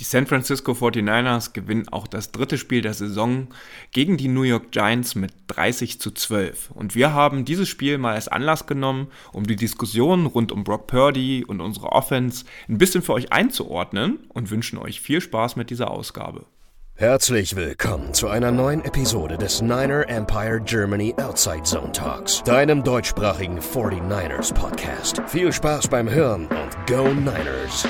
Die San Francisco 49ers gewinnen auch das dritte Spiel der Saison gegen die New York Giants mit 30 zu 12. Und wir haben dieses Spiel mal als Anlass genommen, um die Diskussion rund um Brock Purdy und unsere Offense ein bisschen für euch einzuordnen und wünschen euch viel Spaß mit dieser Ausgabe. Herzlich willkommen zu einer neuen Episode des Niner Empire Germany Outside Zone Talks, deinem deutschsprachigen 49ers Podcast. Viel Spaß beim Hören und Go Niners!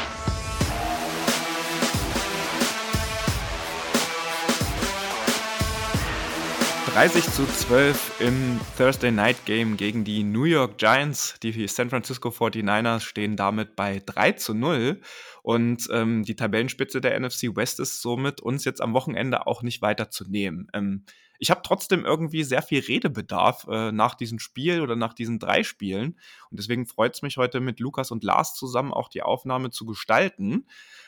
30 zu 12 im Thursday Night Game gegen die New York Giants. Die San Francisco 49ers stehen damit bei 3 zu 0. Und ähm, die Tabellenspitze der NFC West ist somit uns jetzt am Wochenende auch nicht weiterzunehmen. Ähm, ich habe trotzdem irgendwie sehr viel Redebedarf äh, nach diesem Spiel oder nach diesen drei Spielen. Und deswegen freut es mich heute mit Lukas und Lars zusammen auch die Aufnahme zu gestalten.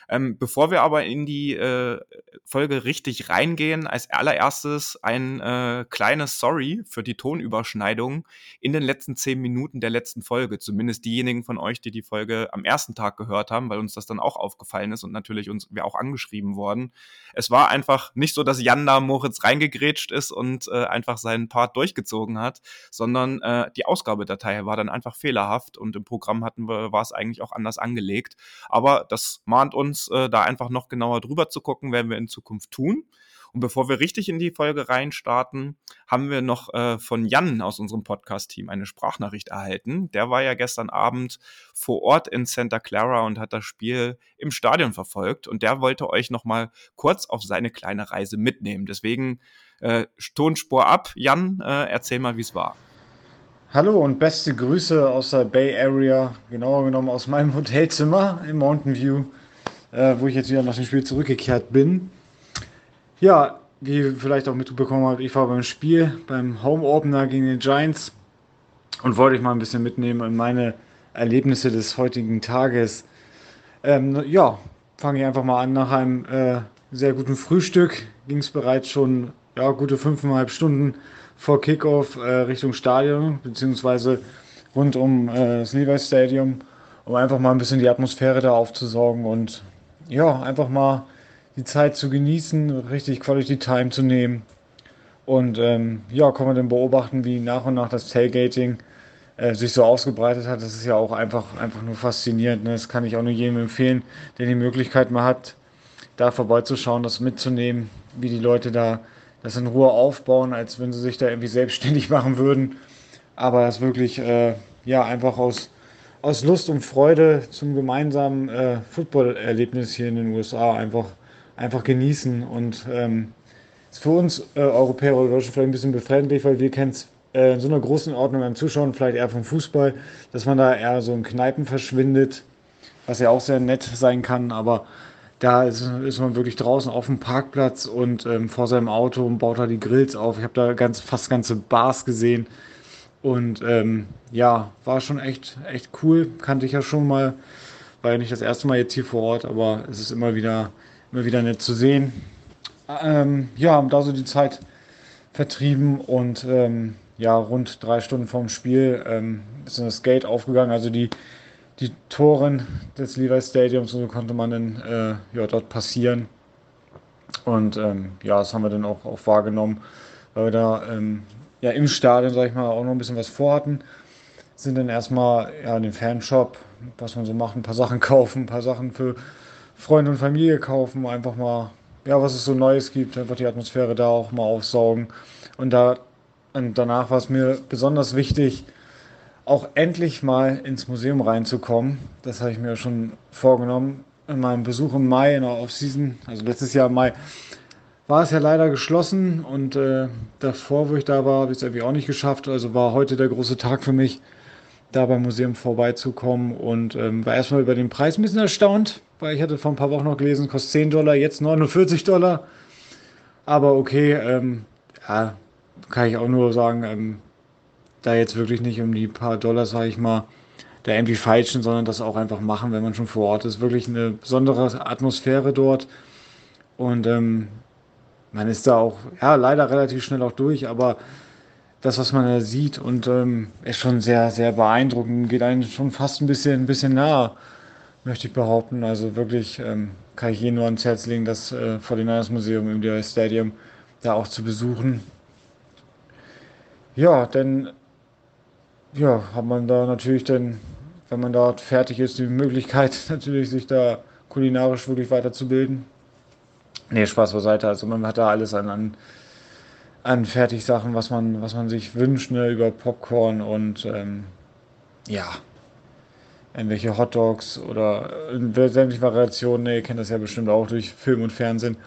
Ähm, bevor wir aber in die äh, Folge richtig reingehen, als allererstes ein äh, kleines Sorry für die Tonüberschneidung in den letzten zehn Minuten der letzten Folge. Zumindest diejenigen von euch, die die Folge am ersten Tag gehört haben, weil uns das dann auch aufgefallen ist und natürlich uns wir auch angeschrieben worden. Es war einfach nicht so, dass Jan da Moritz reingegrätscht ist und äh, einfach seinen Part durchgezogen hat, sondern äh, die Ausgabedatei war dann einfach fehlerhaft und im Programm hatten wir, war es eigentlich auch anders angelegt. Aber das mahnt uns uns äh, da einfach noch genauer drüber zu gucken, werden wir in Zukunft tun. Und bevor wir richtig in die Folge reinstarten, haben wir noch äh, von Jan aus unserem Podcast-Team eine Sprachnachricht erhalten. Der war ja gestern Abend vor Ort in Santa Clara und hat das Spiel im Stadion verfolgt. Und der wollte euch noch mal kurz auf seine kleine Reise mitnehmen. Deswegen äh, Tonspur ab. Jan, äh, erzähl mal, wie es war. Hallo und beste Grüße aus der Bay Area, genauer genommen aus meinem Hotelzimmer im Mountain View äh, wo ich jetzt wieder nach dem Spiel zurückgekehrt bin. Ja, wie ihr vielleicht auch mitbekommen habt, ich war beim Spiel, beim Home Opener gegen den Giants und wollte euch mal ein bisschen mitnehmen in meine Erlebnisse des heutigen Tages. Ähm, ja, fange ich einfach mal an. Nach einem äh, sehr guten Frühstück ging es bereits schon ja, gute fünfeinhalb Stunden vor Kickoff äh, Richtung Stadion, beziehungsweise rund um äh, das Levi Stadium, um einfach mal ein bisschen die Atmosphäre da aufzusaugen und ja, einfach mal die Zeit zu genießen, richtig Quality Time zu nehmen. Und ähm, ja, kann man dann beobachten, wie nach und nach das Tailgating äh, sich so ausgebreitet hat. Das ist ja auch einfach, einfach nur faszinierend. Ne? Das kann ich auch nur jedem empfehlen, der die Möglichkeit mal hat, da vorbeizuschauen, das mitzunehmen, wie die Leute da das in Ruhe aufbauen, als wenn sie sich da irgendwie selbstständig machen würden. Aber das wirklich, äh, ja, einfach aus aus Lust und Freude zum gemeinsamen äh, Football-Erlebnis hier in den USA einfach, einfach genießen. Und ähm, ist für uns äh, Europäer oder Deutsche vielleicht ein bisschen befremdlich, weil wir kennen es äh, in so einer großen Ordnung an Zuschauen, vielleicht eher vom Fußball, dass man da eher so in Kneipen verschwindet, was ja auch sehr nett sein kann, aber da ist, ist man wirklich draußen auf dem Parkplatz und ähm, vor seinem Auto und baut da die Grills auf. Ich habe da ganz, fast ganze Bars gesehen und ähm, ja, war schon echt, echt cool. Kannte ich ja schon mal. War ja nicht das erste Mal jetzt hier vor Ort, aber es ist immer wieder, immer wieder nett zu sehen. Ähm, ja, haben da so die Zeit vertrieben und ähm, ja, rund drei Stunden vorm Spiel ähm, ist das Gate aufgegangen. Also die, die Toren des Levi Stadiums und so konnte man dann äh, ja, dort passieren. Und ähm, ja, das haben wir dann auch, auch wahrgenommen, weil wir da ähm, ja, im Stadion, sag ich mal, auch noch ein bisschen was vorhatten. Sind dann erstmal ja, in den Fanshop, was man so macht, ein paar Sachen kaufen, ein paar Sachen für Freunde und Familie kaufen, einfach mal, ja, was es so Neues gibt, einfach die Atmosphäre da auch mal aufsaugen. Und da und danach war es mir besonders wichtig, auch endlich mal ins Museum reinzukommen. Das habe ich mir schon vorgenommen. In meinem Besuch im Mai in der Offseason, also letztes Jahr im Mai, war es ja leider geschlossen und äh, davor, wo ich da war, habe ich es irgendwie auch nicht geschafft. Also war heute der große Tag für mich, da beim Museum vorbeizukommen und ähm, war erstmal über den Preis ein bisschen erstaunt, weil ich hatte vor ein paar Wochen noch gelesen, kostet 10 Dollar, jetzt 49 Dollar. Aber okay, ähm, ja, kann ich auch nur sagen, ähm, da jetzt wirklich nicht um die paar Dollar, sage ich mal, da irgendwie feilschen, sondern das auch einfach machen, wenn man schon vor Ort ist. Wirklich eine besondere Atmosphäre dort. Und ähm, man ist da auch, ja, leider relativ schnell auch durch, aber das, was man da sieht und ähm, ist schon sehr, sehr beeindruckend, geht einem schon fast ein bisschen, ein bisschen nahe, möchte ich behaupten. Also wirklich, ähm, kann ich jedem nur ans Herz legen, das äh, 49ers Museum im DI Stadium da auch zu besuchen. Ja, denn ja, hat man da natürlich dann, wenn man dort fertig ist, die Möglichkeit natürlich, sich da kulinarisch wirklich weiterzubilden. Nee, Spaß beiseite. Also man hat da alles an, an, an Fertigsachen, was man, was man sich wünscht, ne, über Popcorn und ähm, ja, irgendwelche Hotdogs oder äh, sämtliche Variationen. Ne, ihr kennt das ja bestimmt auch durch Film und Fernsehen.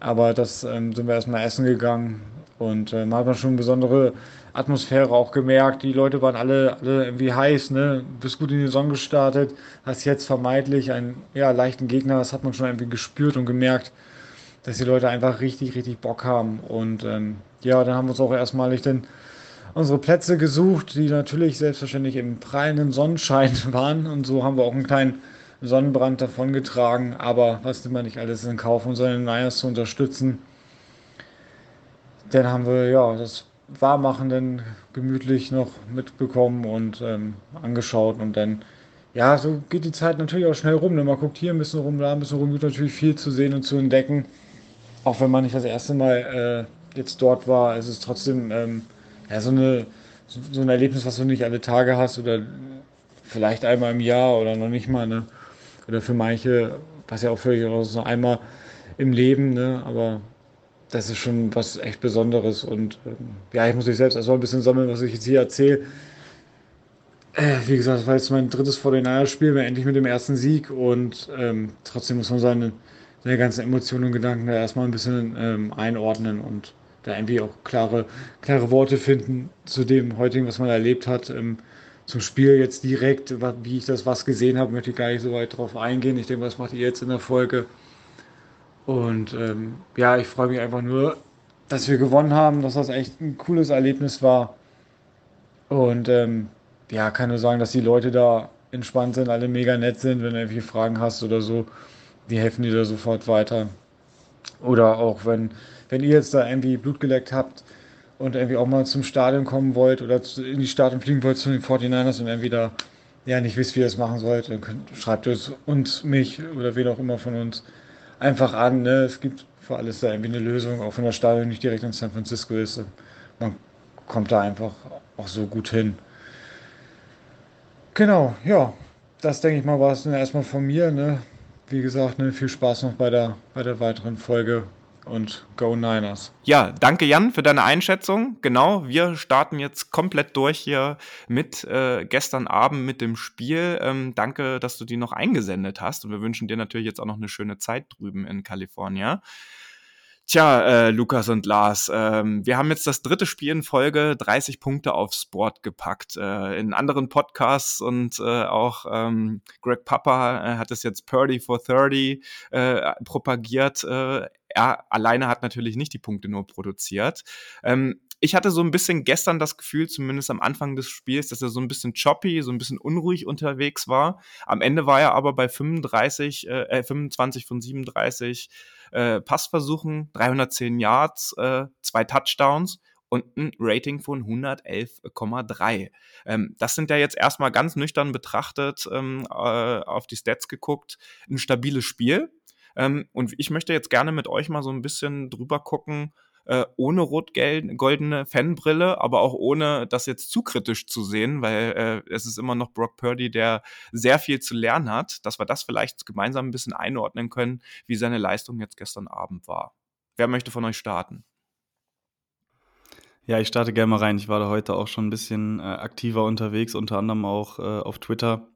Aber das ähm, sind wir erstmal essen gegangen und äh, man hat man schon eine besondere Atmosphäre auch gemerkt. Die Leute waren alle, alle irgendwie heiß, ne? Bist gut in die Saison gestartet, hast jetzt vermeintlich einen ja, leichten Gegner, das hat man schon irgendwie gespürt und gemerkt dass die Leute einfach richtig, richtig Bock haben. Und ähm, ja, dann haben wir uns auch erstmalig dann unsere Plätze gesucht, die natürlich selbstverständlich im prallenden Sonnenschein waren. Und so haben wir auch einen kleinen Sonnenbrand davongetragen. Aber was nimmt man nicht alles in Kauf, um seine Niners zu unterstützen? Dann haben wir ja das Warmmachen dann gemütlich noch mitbekommen und ähm, angeschaut und dann ja, so geht die Zeit natürlich auch schnell rum. Ne? Man guckt hier ein bisschen rum, da ein bisschen rum, gibt natürlich viel zu sehen und zu entdecken auch wenn man nicht das erste Mal äh, jetzt dort war, ist es trotzdem ähm, ja, so, eine, so ein Erlebnis, was du nicht alle Tage hast oder vielleicht einmal im Jahr oder noch nicht mal. Ne? Oder für manche, was ja auch völlig raus so einmal im Leben, ne? aber das ist schon was echt Besonderes. Und ähm, ja, ich muss mich selbst erstmal ein bisschen sammeln, was ich jetzt hier erzähle. Äh, wie gesagt, das war jetzt mein drittes 49 endlich mit dem ersten Sieg und ähm, trotzdem muss man seine seine ganzen Emotionen und Gedanken da erstmal ein bisschen ähm, einordnen und da irgendwie auch klare, klare Worte finden zu dem heutigen, was man erlebt hat. Ähm, zum Spiel jetzt direkt, wie ich das was gesehen habe, möchte ich gar nicht so weit drauf eingehen. Ich denke, was macht ihr jetzt in der Folge? Und ähm, ja, ich freue mich einfach nur, dass wir gewonnen haben, dass das echt ein cooles Erlebnis war. Und ähm, ja, kann nur sagen, dass die Leute da entspannt sind, alle mega nett sind, wenn du irgendwelche Fragen hast oder so die helfen dir da sofort weiter. Oder auch wenn, wenn ihr jetzt da irgendwie Blut geleckt habt und irgendwie auch mal zum Stadion kommen wollt oder in die Stadion fliegen wollt zu den 49ers und irgendwie da ja nicht wisst, wie ihr das machen sollt, dann könnt, schreibt es uns, mich oder wen auch immer von uns einfach an. Ne? Es gibt für alles da irgendwie eine Lösung, auch wenn das Stadion nicht direkt in San Francisco ist. Man kommt da einfach auch so gut hin. Genau, ja. Das denke ich mal war es erstmal von mir. Ne? Wie gesagt, ne, viel Spaß noch bei der, bei der weiteren Folge und Go Niners. Ja, danke Jan für deine Einschätzung. Genau, wir starten jetzt komplett durch hier mit äh, gestern Abend mit dem Spiel. Ähm, danke, dass du die noch eingesendet hast und wir wünschen dir natürlich jetzt auch noch eine schöne Zeit drüben in Kalifornien. Tja, äh, Lukas und Lars, ähm, wir haben jetzt das dritte Spiel in Folge 30 Punkte aufs Board gepackt. Äh, in anderen Podcasts und äh, auch ähm, Greg Papa äh, hat es jetzt Purdy for 30 äh, propagiert. Äh, er alleine hat natürlich nicht die Punkte nur produziert. Ähm, ich hatte so ein bisschen gestern das Gefühl, zumindest am Anfang des Spiels, dass er so ein bisschen choppy, so ein bisschen unruhig unterwegs war. Am Ende war er aber bei 35, äh, 25 von 37 äh, Passversuchen, 310 Yards, äh, zwei Touchdowns und ein Rating von 111,3. Ähm, das sind ja jetzt erstmal ganz nüchtern betrachtet, ähm, äh, auf die Stats geguckt, ein stabiles Spiel. Ähm, und ich möchte jetzt gerne mit euch mal so ein bisschen drüber gucken, äh, ohne rot-goldene Fanbrille, aber auch ohne das jetzt zu kritisch zu sehen, weil äh, es ist immer noch Brock Purdy, der sehr viel zu lernen hat, dass wir das vielleicht gemeinsam ein bisschen einordnen können, wie seine Leistung jetzt gestern Abend war. Wer möchte von euch starten? Ja, ich starte gerne mal rein. Ich war da heute auch schon ein bisschen äh, aktiver unterwegs, unter anderem auch äh, auf Twitter.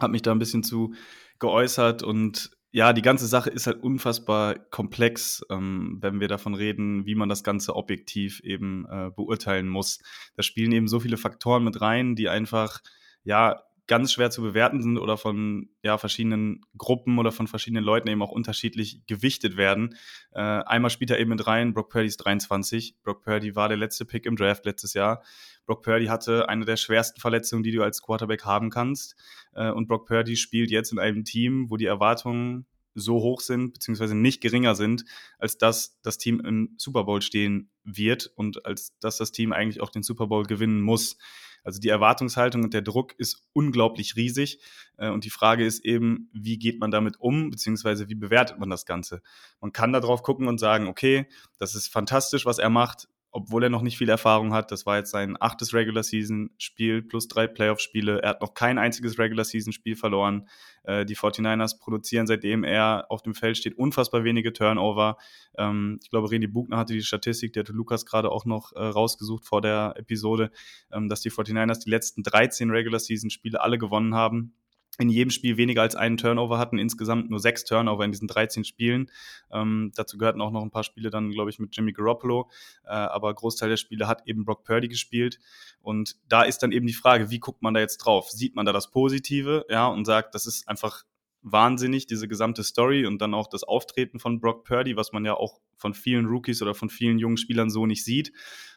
Habe mich da ein bisschen zu geäußert und ja, die ganze Sache ist halt unfassbar komplex, ähm, wenn wir davon reden, wie man das Ganze objektiv eben äh, beurteilen muss. Da spielen eben so viele Faktoren mit rein, die einfach, ja, ganz schwer zu bewerten sind oder von ja, verschiedenen Gruppen oder von verschiedenen Leuten eben auch unterschiedlich gewichtet werden. Äh, einmal spielt er eben mit rein, Brock Purdy ist 23. Brock Purdy war der letzte Pick im Draft letztes Jahr. Brock Purdy hatte eine der schwersten Verletzungen, die du als Quarterback haben kannst. Äh, und Brock Purdy spielt jetzt in einem Team, wo die Erwartungen so hoch sind, beziehungsweise nicht geringer sind, als dass das Team im Super Bowl stehen wird und als dass das Team eigentlich auch den Super Bowl gewinnen muss. Also die Erwartungshaltung und der Druck ist unglaublich riesig. Äh, und die Frage ist eben, wie geht man damit um, beziehungsweise wie bewertet man das Ganze? Man kann da drauf gucken und sagen, okay, das ist fantastisch, was er macht obwohl er noch nicht viel Erfahrung hat. Das war jetzt sein achtes Regular Season Spiel plus drei Playoff Spiele. Er hat noch kein einziges Regular Season Spiel verloren. Äh, die 49ers produzieren, seitdem er auf dem Feld steht, unfassbar wenige Turnover. Ähm, ich glaube, René Bugner hatte die Statistik, der hatte Lukas gerade auch noch äh, rausgesucht vor der Episode, ähm, dass die 49ers die letzten 13 Regular Season Spiele alle gewonnen haben in jedem Spiel weniger als einen Turnover hatten, insgesamt nur sechs Turnover in diesen 13 Spielen. Ähm, dazu gehörten auch noch ein paar Spiele dann, glaube ich, mit Jimmy Garoppolo, äh, aber Großteil der Spiele hat eben Brock Purdy gespielt. Und da ist dann eben die Frage, wie guckt man da jetzt drauf? Sieht man da das Positive, ja, und sagt, das ist einfach wahnsinnig, diese gesamte Story und dann auch das Auftreten von Brock Purdy, was man ja auch von vielen Rookies oder von vielen jungen Spielern so nicht sieht.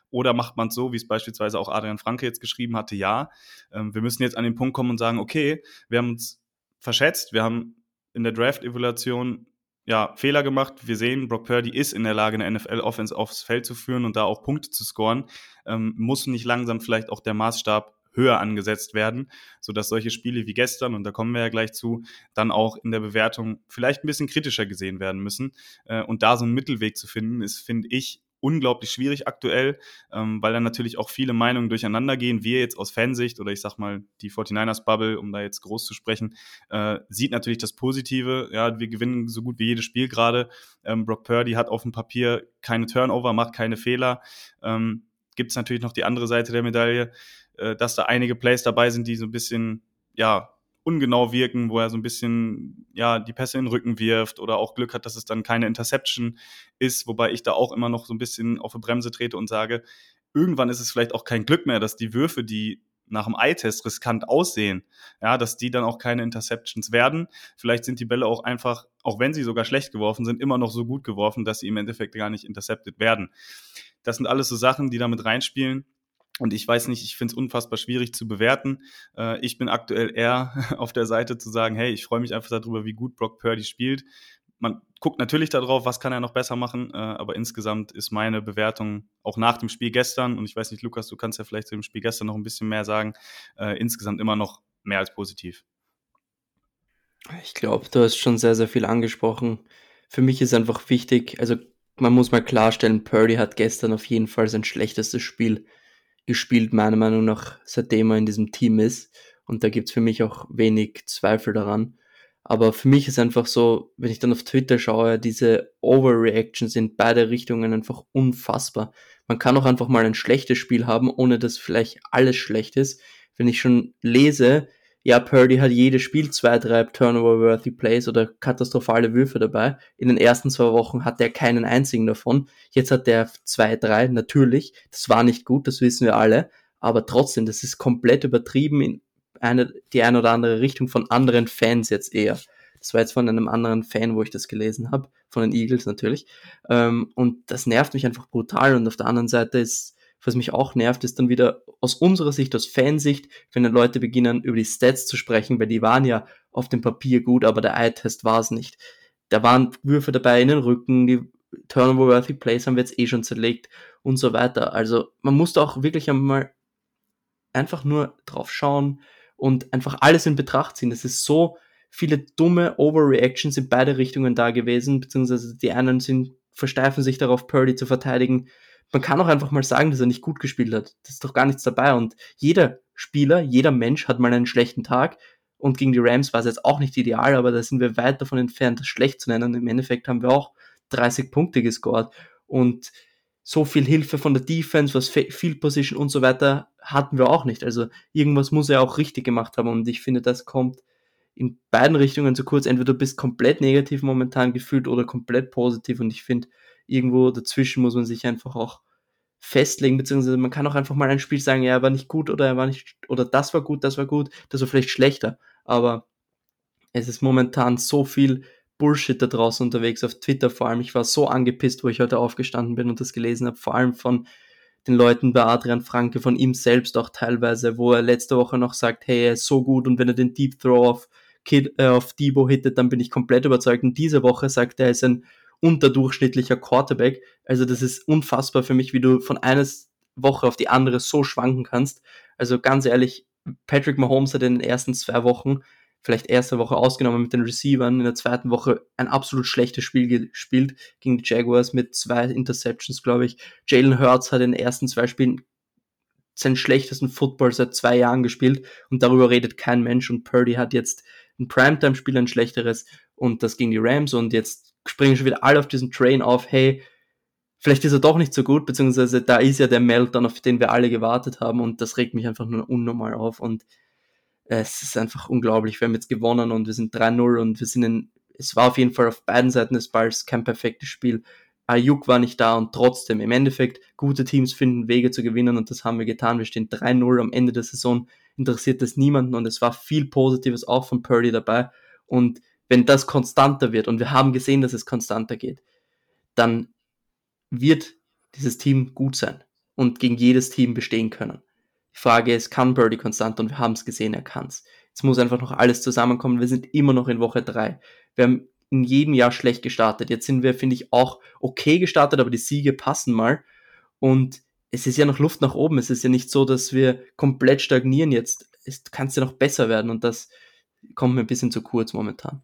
Oder macht man es so, wie es beispielsweise auch Adrian Franke jetzt geschrieben hatte, ja, ähm, wir müssen jetzt an den Punkt kommen und sagen, okay, wir haben uns verschätzt, wir haben in der Draft-Evaluation ja, Fehler gemacht. Wir sehen, Brock Purdy ist in der Lage, eine NFL-Offense aufs Feld zu führen und da auch Punkte zu scoren. Ähm, muss nicht langsam vielleicht auch der Maßstab höher angesetzt werden, sodass solche Spiele wie gestern, und da kommen wir ja gleich zu, dann auch in der Bewertung vielleicht ein bisschen kritischer gesehen werden müssen. Äh, und da so einen Mittelweg zu finden, ist, finde ich, unglaublich schwierig aktuell, ähm, weil dann natürlich auch viele Meinungen durcheinander gehen. Wir jetzt aus Fansicht oder ich sag mal die 49ers-Bubble, um da jetzt groß zu sprechen, äh, sieht natürlich das Positive. Ja, wir gewinnen so gut wie jedes Spiel gerade. Ähm, Brock Purdy hat auf dem Papier keine Turnover, macht keine Fehler. Ähm, Gibt es natürlich noch die andere Seite der Medaille, äh, dass da einige Plays dabei sind, die so ein bisschen, ja, ungenau wirken, wo er so ein bisschen ja die Pässe in den Rücken wirft oder auch Glück hat, dass es dann keine Interception ist, wobei ich da auch immer noch so ein bisschen auf die Bremse trete und sage, irgendwann ist es vielleicht auch kein Glück mehr, dass die Würfe, die nach dem Eye-Test riskant aussehen, ja, dass die dann auch keine Interceptions werden. Vielleicht sind die Bälle auch einfach, auch wenn sie sogar schlecht geworfen sind, immer noch so gut geworfen, dass sie im Endeffekt gar nicht intercepted werden. Das sind alles so Sachen, die damit reinspielen. Und ich weiß nicht, ich finde es unfassbar schwierig zu bewerten. Äh, ich bin aktuell eher auf der Seite zu sagen, hey, ich freue mich einfach darüber, wie gut Brock Purdy spielt. Man guckt natürlich darauf, was kann er noch besser machen, äh, aber insgesamt ist meine Bewertung auch nach dem Spiel gestern, und ich weiß nicht, Lukas, du kannst ja vielleicht zu dem Spiel gestern noch ein bisschen mehr sagen, äh, insgesamt immer noch mehr als positiv. Ich glaube, du hast schon sehr, sehr viel angesprochen. Für mich ist einfach wichtig, also man muss mal klarstellen, Purdy hat gestern auf jeden Fall sein schlechtestes Spiel gespielt, meiner Meinung nach, seitdem er in diesem Team ist. Und da gibt's für mich auch wenig Zweifel daran. Aber für mich ist einfach so, wenn ich dann auf Twitter schaue, diese Overreactions in beide Richtungen einfach unfassbar. Man kann auch einfach mal ein schlechtes Spiel haben, ohne dass vielleicht alles schlecht ist. Wenn ich schon lese, ja, Purdy hat jedes Spiel zwei, drei Turnover-worthy Plays oder katastrophale Würfe dabei. In den ersten zwei Wochen hat er keinen einzigen davon. Jetzt hat er zwei, drei, natürlich. Das war nicht gut, das wissen wir alle. Aber trotzdem, das ist komplett übertrieben in eine, die eine oder andere Richtung von anderen Fans jetzt eher. Das war jetzt von einem anderen Fan, wo ich das gelesen habe, von den Eagles natürlich. Ähm, und das nervt mich einfach brutal. Und auf der anderen Seite ist was mich auch nervt, ist dann wieder aus unserer Sicht, aus Fansicht, wenn dann Leute beginnen, über die Stats zu sprechen, weil die waren ja auf dem Papier gut, aber der Eye-Test war es nicht. Da waren Würfe dabei in den Rücken, die Turnover-worthy Plays haben wir jetzt eh schon zerlegt und so weiter. Also man muss da auch wirklich einmal einfach nur drauf schauen und einfach alles in Betracht ziehen. Es ist so viele dumme Overreactions in beide Richtungen da gewesen, beziehungsweise die einen sind, versteifen sich darauf, Purdy zu verteidigen man kann auch einfach mal sagen, dass er nicht gut gespielt hat. Das ist doch gar nichts dabei. Und jeder Spieler, jeder Mensch hat mal einen schlechten Tag. Und gegen die Rams war es jetzt auch nicht ideal, aber da sind wir weit davon entfernt, das schlecht zu nennen. Im Endeffekt haben wir auch 30 Punkte gescored. Und so viel Hilfe von der Defense, was Field Position und so weiter hatten wir auch nicht. Also irgendwas muss er auch richtig gemacht haben. Und ich finde, das kommt in beiden Richtungen zu kurz. Entweder du bist komplett negativ momentan gefühlt oder komplett positiv. Und ich finde, irgendwo dazwischen muss man sich einfach auch festlegen, beziehungsweise man kann auch einfach mal ein Spiel sagen, ja, er war nicht gut oder er war nicht, oder das war gut, das war gut, das war vielleicht schlechter. Aber es ist momentan so viel Bullshit da draußen unterwegs, auf Twitter vor allem. Ich war so angepisst, wo ich heute aufgestanden bin und das gelesen habe, vor allem von den Leuten bei Adrian Franke, von ihm selbst auch teilweise, wo er letzte Woche noch sagt, hey, er ist so gut und wenn er den Deep Throw auf, Kid, äh, auf Debo hittet, dann bin ich komplett überzeugt. Und diese Woche sagt er, er ist ein unterdurchschnittlicher Quarterback. Also das ist unfassbar für mich, wie du von einer Woche auf die andere so schwanken kannst. Also ganz ehrlich, Patrick Mahomes hat in den ersten zwei Wochen, vielleicht erste Woche ausgenommen mit den Receivern, in der zweiten Woche ein absolut schlechtes Spiel gespielt gegen die Jaguars mit zwei Interceptions, glaube ich. Jalen Hurts hat in den ersten zwei Spielen seinen schlechtesten Football seit zwei Jahren gespielt und darüber redet kein Mensch und Purdy hat jetzt ein Primetime-Spiel ein schlechteres und das gegen die Rams und jetzt springen schon wieder alle auf diesen Train auf, hey, vielleicht ist er doch nicht so gut, beziehungsweise da ist ja der Meltdown, auf den wir alle gewartet haben und das regt mich einfach nur unnormal auf und es ist einfach unglaublich. Wir haben jetzt gewonnen und wir sind 3-0 und wir sind in, es war auf jeden Fall auf beiden Seiten des Balls kein perfektes Spiel. Ayuk war nicht da und trotzdem im Endeffekt gute Teams finden Wege zu gewinnen und das haben wir getan. Wir stehen 3-0 am Ende der Saison, interessiert das niemanden und es war viel Positives auch von Purdy dabei und wenn das konstanter wird und wir haben gesehen, dass es konstanter geht, dann wird dieses Team gut sein und gegen jedes Team bestehen können. Die Frage ist, kann Birdie konstant? Und wir haben es gesehen, er kann es. Jetzt muss einfach noch alles zusammenkommen. Wir sind immer noch in Woche drei. Wir haben in jedem Jahr schlecht gestartet. Jetzt sind wir, finde ich, auch okay gestartet, aber die Siege passen mal. Und es ist ja noch Luft nach oben. Es ist ja nicht so, dass wir komplett stagnieren jetzt. Es kann ja noch besser werden und das kommt mir ein bisschen zu kurz momentan.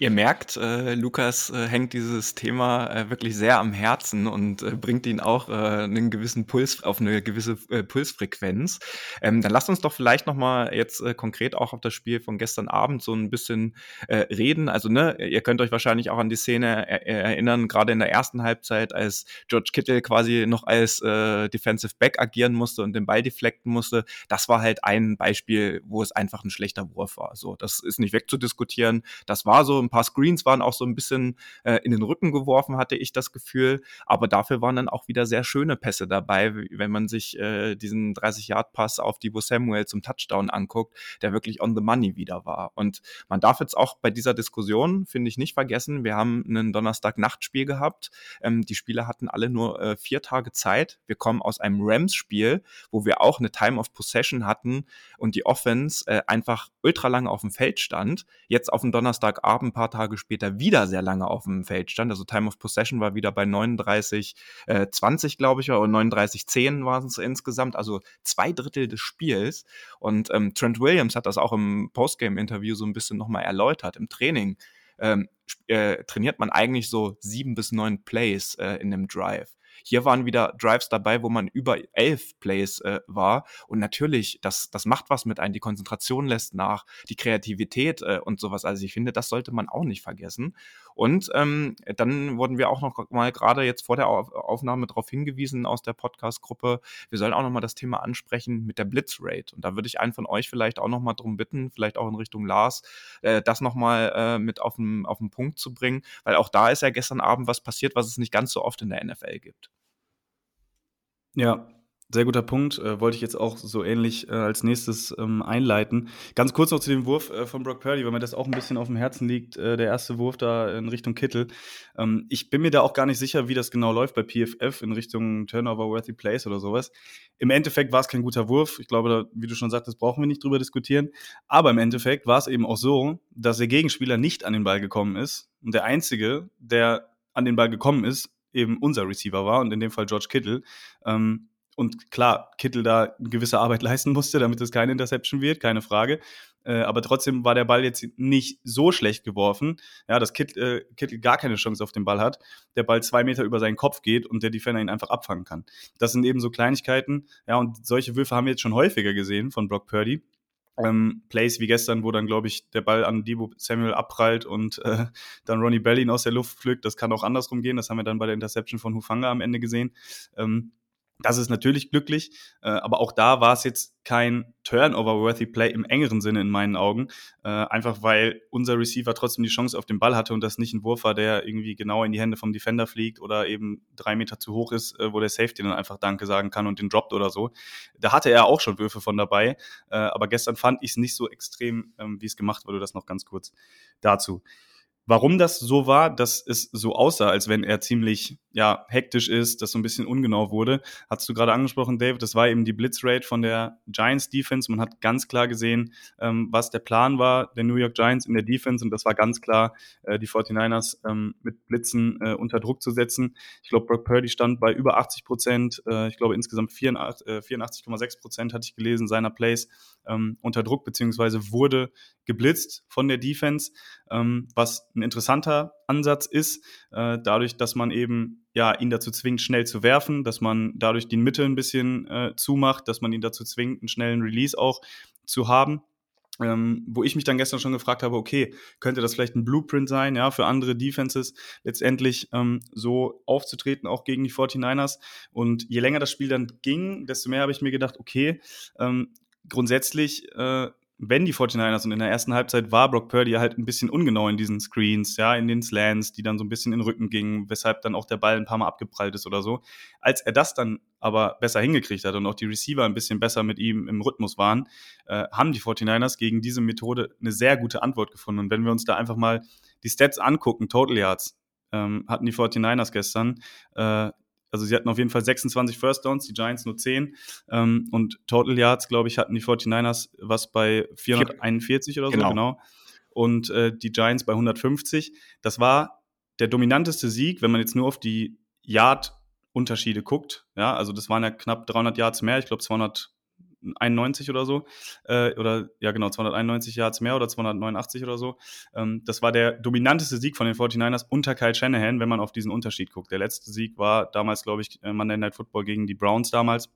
Ihr merkt, äh, Lukas äh, hängt dieses Thema äh, wirklich sehr am Herzen und äh, bringt ihn auch äh, einen gewissen Puls auf eine gewisse äh, Pulsfrequenz. Ähm, dann lasst uns doch vielleicht noch mal jetzt äh, konkret auch auf das Spiel von gestern Abend so ein bisschen äh, reden. Also ne, ihr könnt euch wahrscheinlich auch an die Szene er erinnern, gerade in der ersten Halbzeit, als George Kittle quasi noch als äh, Defensive Back agieren musste und den Ball deflecten musste. Das war halt ein Beispiel, wo es einfach ein schlechter Wurf war. So, das ist nicht wegzudiskutieren. Das war so ein paar Screens waren auch so ein bisschen äh, in den Rücken geworfen, hatte ich das Gefühl. Aber dafür waren dann auch wieder sehr schöne Pässe dabei, wenn man sich äh, diesen 30-Yard-Pass auf Divo Samuel zum Touchdown anguckt, der wirklich on the money wieder war. Und man darf jetzt auch bei dieser Diskussion, finde ich, nicht vergessen, wir haben einen Donnerstag-Nachtspiel gehabt. Ähm, die Spieler hatten alle nur äh, vier Tage Zeit. Wir kommen aus einem Rams-Spiel, wo wir auch eine Time of Possession hatten und die Offense äh, einfach ultra lange auf dem Feld stand. Jetzt auf dem Donnerstagabend paar Tage später wieder sehr lange auf dem Feld stand. Also Time of Possession war wieder bei 39, äh, 20, glaube ich, oder 39, 10 waren es insgesamt, also zwei Drittel des Spiels. Und ähm, Trent Williams hat das auch im Postgame-Interview so ein bisschen nochmal erläutert. Im Training ähm, äh, trainiert man eigentlich so sieben bis neun Plays äh, in einem Drive. Hier waren wieder Drives dabei, wo man über elf Plays äh, war. Und natürlich, das, das macht was mit einem. Die Konzentration lässt nach, die Kreativität äh, und sowas. Also ich finde, das sollte man auch nicht vergessen. Und ähm, dann wurden wir auch noch mal gerade jetzt vor der Aufnahme darauf hingewiesen aus der Podcast-Gruppe, wir sollen auch noch mal das Thema ansprechen mit der Blitzrate. Und da würde ich einen von euch vielleicht auch noch mal drum bitten, vielleicht auch in Richtung Lars, äh, das noch mal äh, mit auf den, auf den Punkt zu bringen, weil auch da ist ja gestern Abend was passiert, was es nicht ganz so oft in der NFL gibt. Ja, sehr guter Punkt. Äh, wollte ich jetzt auch so ähnlich äh, als nächstes ähm, einleiten. Ganz kurz noch zu dem Wurf äh, von Brock Purdy, weil mir das auch ein bisschen auf dem Herzen liegt, äh, der erste Wurf da in Richtung Kittel. Ähm, ich bin mir da auch gar nicht sicher, wie das genau läuft bei PFF in Richtung Turnover-Worthy Place oder sowas. Im Endeffekt war es kein guter Wurf. Ich glaube, da, wie du schon sagtest, brauchen wir nicht drüber diskutieren. Aber im Endeffekt war es eben auch so, dass der Gegenspieler nicht an den Ball gekommen ist. Und der Einzige, der an den Ball gekommen ist, eben unser Receiver war und in dem Fall George Kittle. Ähm, und klar, Kittel da eine gewisse Arbeit leisten musste, damit es keine Interception wird, keine Frage. Äh, aber trotzdem war der Ball jetzt nicht so schlecht geworfen, ja, dass Kittel, äh, Kittel gar keine Chance auf den Ball hat, der Ball zwei Meter über seinen Kopf geht und der Defender ihn einfach abfangen kann. Das sind eben so Kleinigkeiten, ja, und solche Würfe haben wir jetzt schon häufiger gesehen von Brock Purdy. Ähm, Plays wie gestern, wo dann, glaube ich, der Ball an Debo Samuel abprallt und äh, dann Ronnie Bell ihn aus der Luft pflückt. Das kann auch andersrum gehen. Das haben wir dann bei der Interception von Hufanga am Ende gesehen. Ähm, das ist natürlich glücklich, äh, aber auch da war es jetzt kein Turnover-worthy Play im engeren Sinne in meinen Augen, äh, einfach weil unser Receiver trotzdem die Chance auf den Ball hatte und das nicht ein Wurf war, der irgendwie genau in die Hände vom Defender fliegt oder eben drei Meter zu hoch ist, äh, wo der Safety dann einfach Danke sagen kann und den droppt oder so. Da hatte er auch schon Würfe von dabei, aber gestern fand ich es nicht so extrem, ähm, wie es gemacht wurde. Das noch ganz kurz dazu. Warum das so war, dass es so aussah, als wenn er ziemlich ja, hektisch ist, das so ein bisschen ungenau wurde. Hast du gerade angesprochen, David, das war eben die Blitzrate von der Giants Defense. Man hat ganz klar gesehen, ähm, was der Plan war der New York Giants in der Defense und das war ganz klar, äh, die 49ers ähm, mit Blitzen äh, unter Druck zu setzen. Ich glaube, Brock Purdy stand bei über 80 Prozent, äh, ich glaube insgesamt 84,6 äh, Prozent hatte ich gelesen, seiner Plays ähm, unter Druck, beziehungsweise wurde geblitzt von der Defense, ähm, was ein interessanter Ansatz ist, äh, dadurch, dass man eben ja ihn dazu zwingt, schnell zu werfen, dass man dadurch die Mitte ein bisschen äh, zumacht, dass man ihn dazu zwingt, einen schnellen Release auch zu haben. Ähm, wo ich mich dann gestern schon gefragt habe, okay, könnte das vielleicht ein Blueprint sein, ja, für andere Defenses letztendlich ähm, so aufzutreten, auch gegen die 49ers. Und je länger das Spiel dann ging, desto mehr habe ich mir gedacht, okay, ähm, grundsätzlich äh, wenn die 49ers und in der ersten Halbzeit war Brock Purdy halt ein bisschen ungenau in diesen Screens, ja, in den Slants, die dann so ein bisschen in den Rücken gingen, weshalb dann auch der Ball ein paar Mal abgeprallt ist oder so. Als er das dann aber besser hingekriegt hat und auch die Receiver ein bisschen besser mit ihm im Rhythmus waren, äh, haben die 49ers gegen diese Methode eine sehr gute Antwort gefunden. Und wenn wir uns da einfach mal die Stats angucken, Total Yards, ähm, hatten die 49ers gestern, äh, also sie hatten auf jeden Fall 26 First Downs, die Giants nur 10. Ähm, und Total Yards, glaube ich, hatten die 49ers was bei 441 oder so, genau. genau. Und äh, die Giants bei 150. Das war der dominanteste Sieg, wenn man jetzt nur auf die Yard-Unterschiede guckt. Ja, also das waren ja knapp 300 Yards mehr, ich glaube 200 91 oder so, äh, oder ja genau, 291 Yards mehr oder 289 oder so. Ähm, das war der dominanteste Sieg von den 49ers unter Kyle Shanahan, wenn man auf diesen Unterschied guckt. Der letzte Sieg war damals, glaube ich, äh, Monday Night Football gegen die Browns damals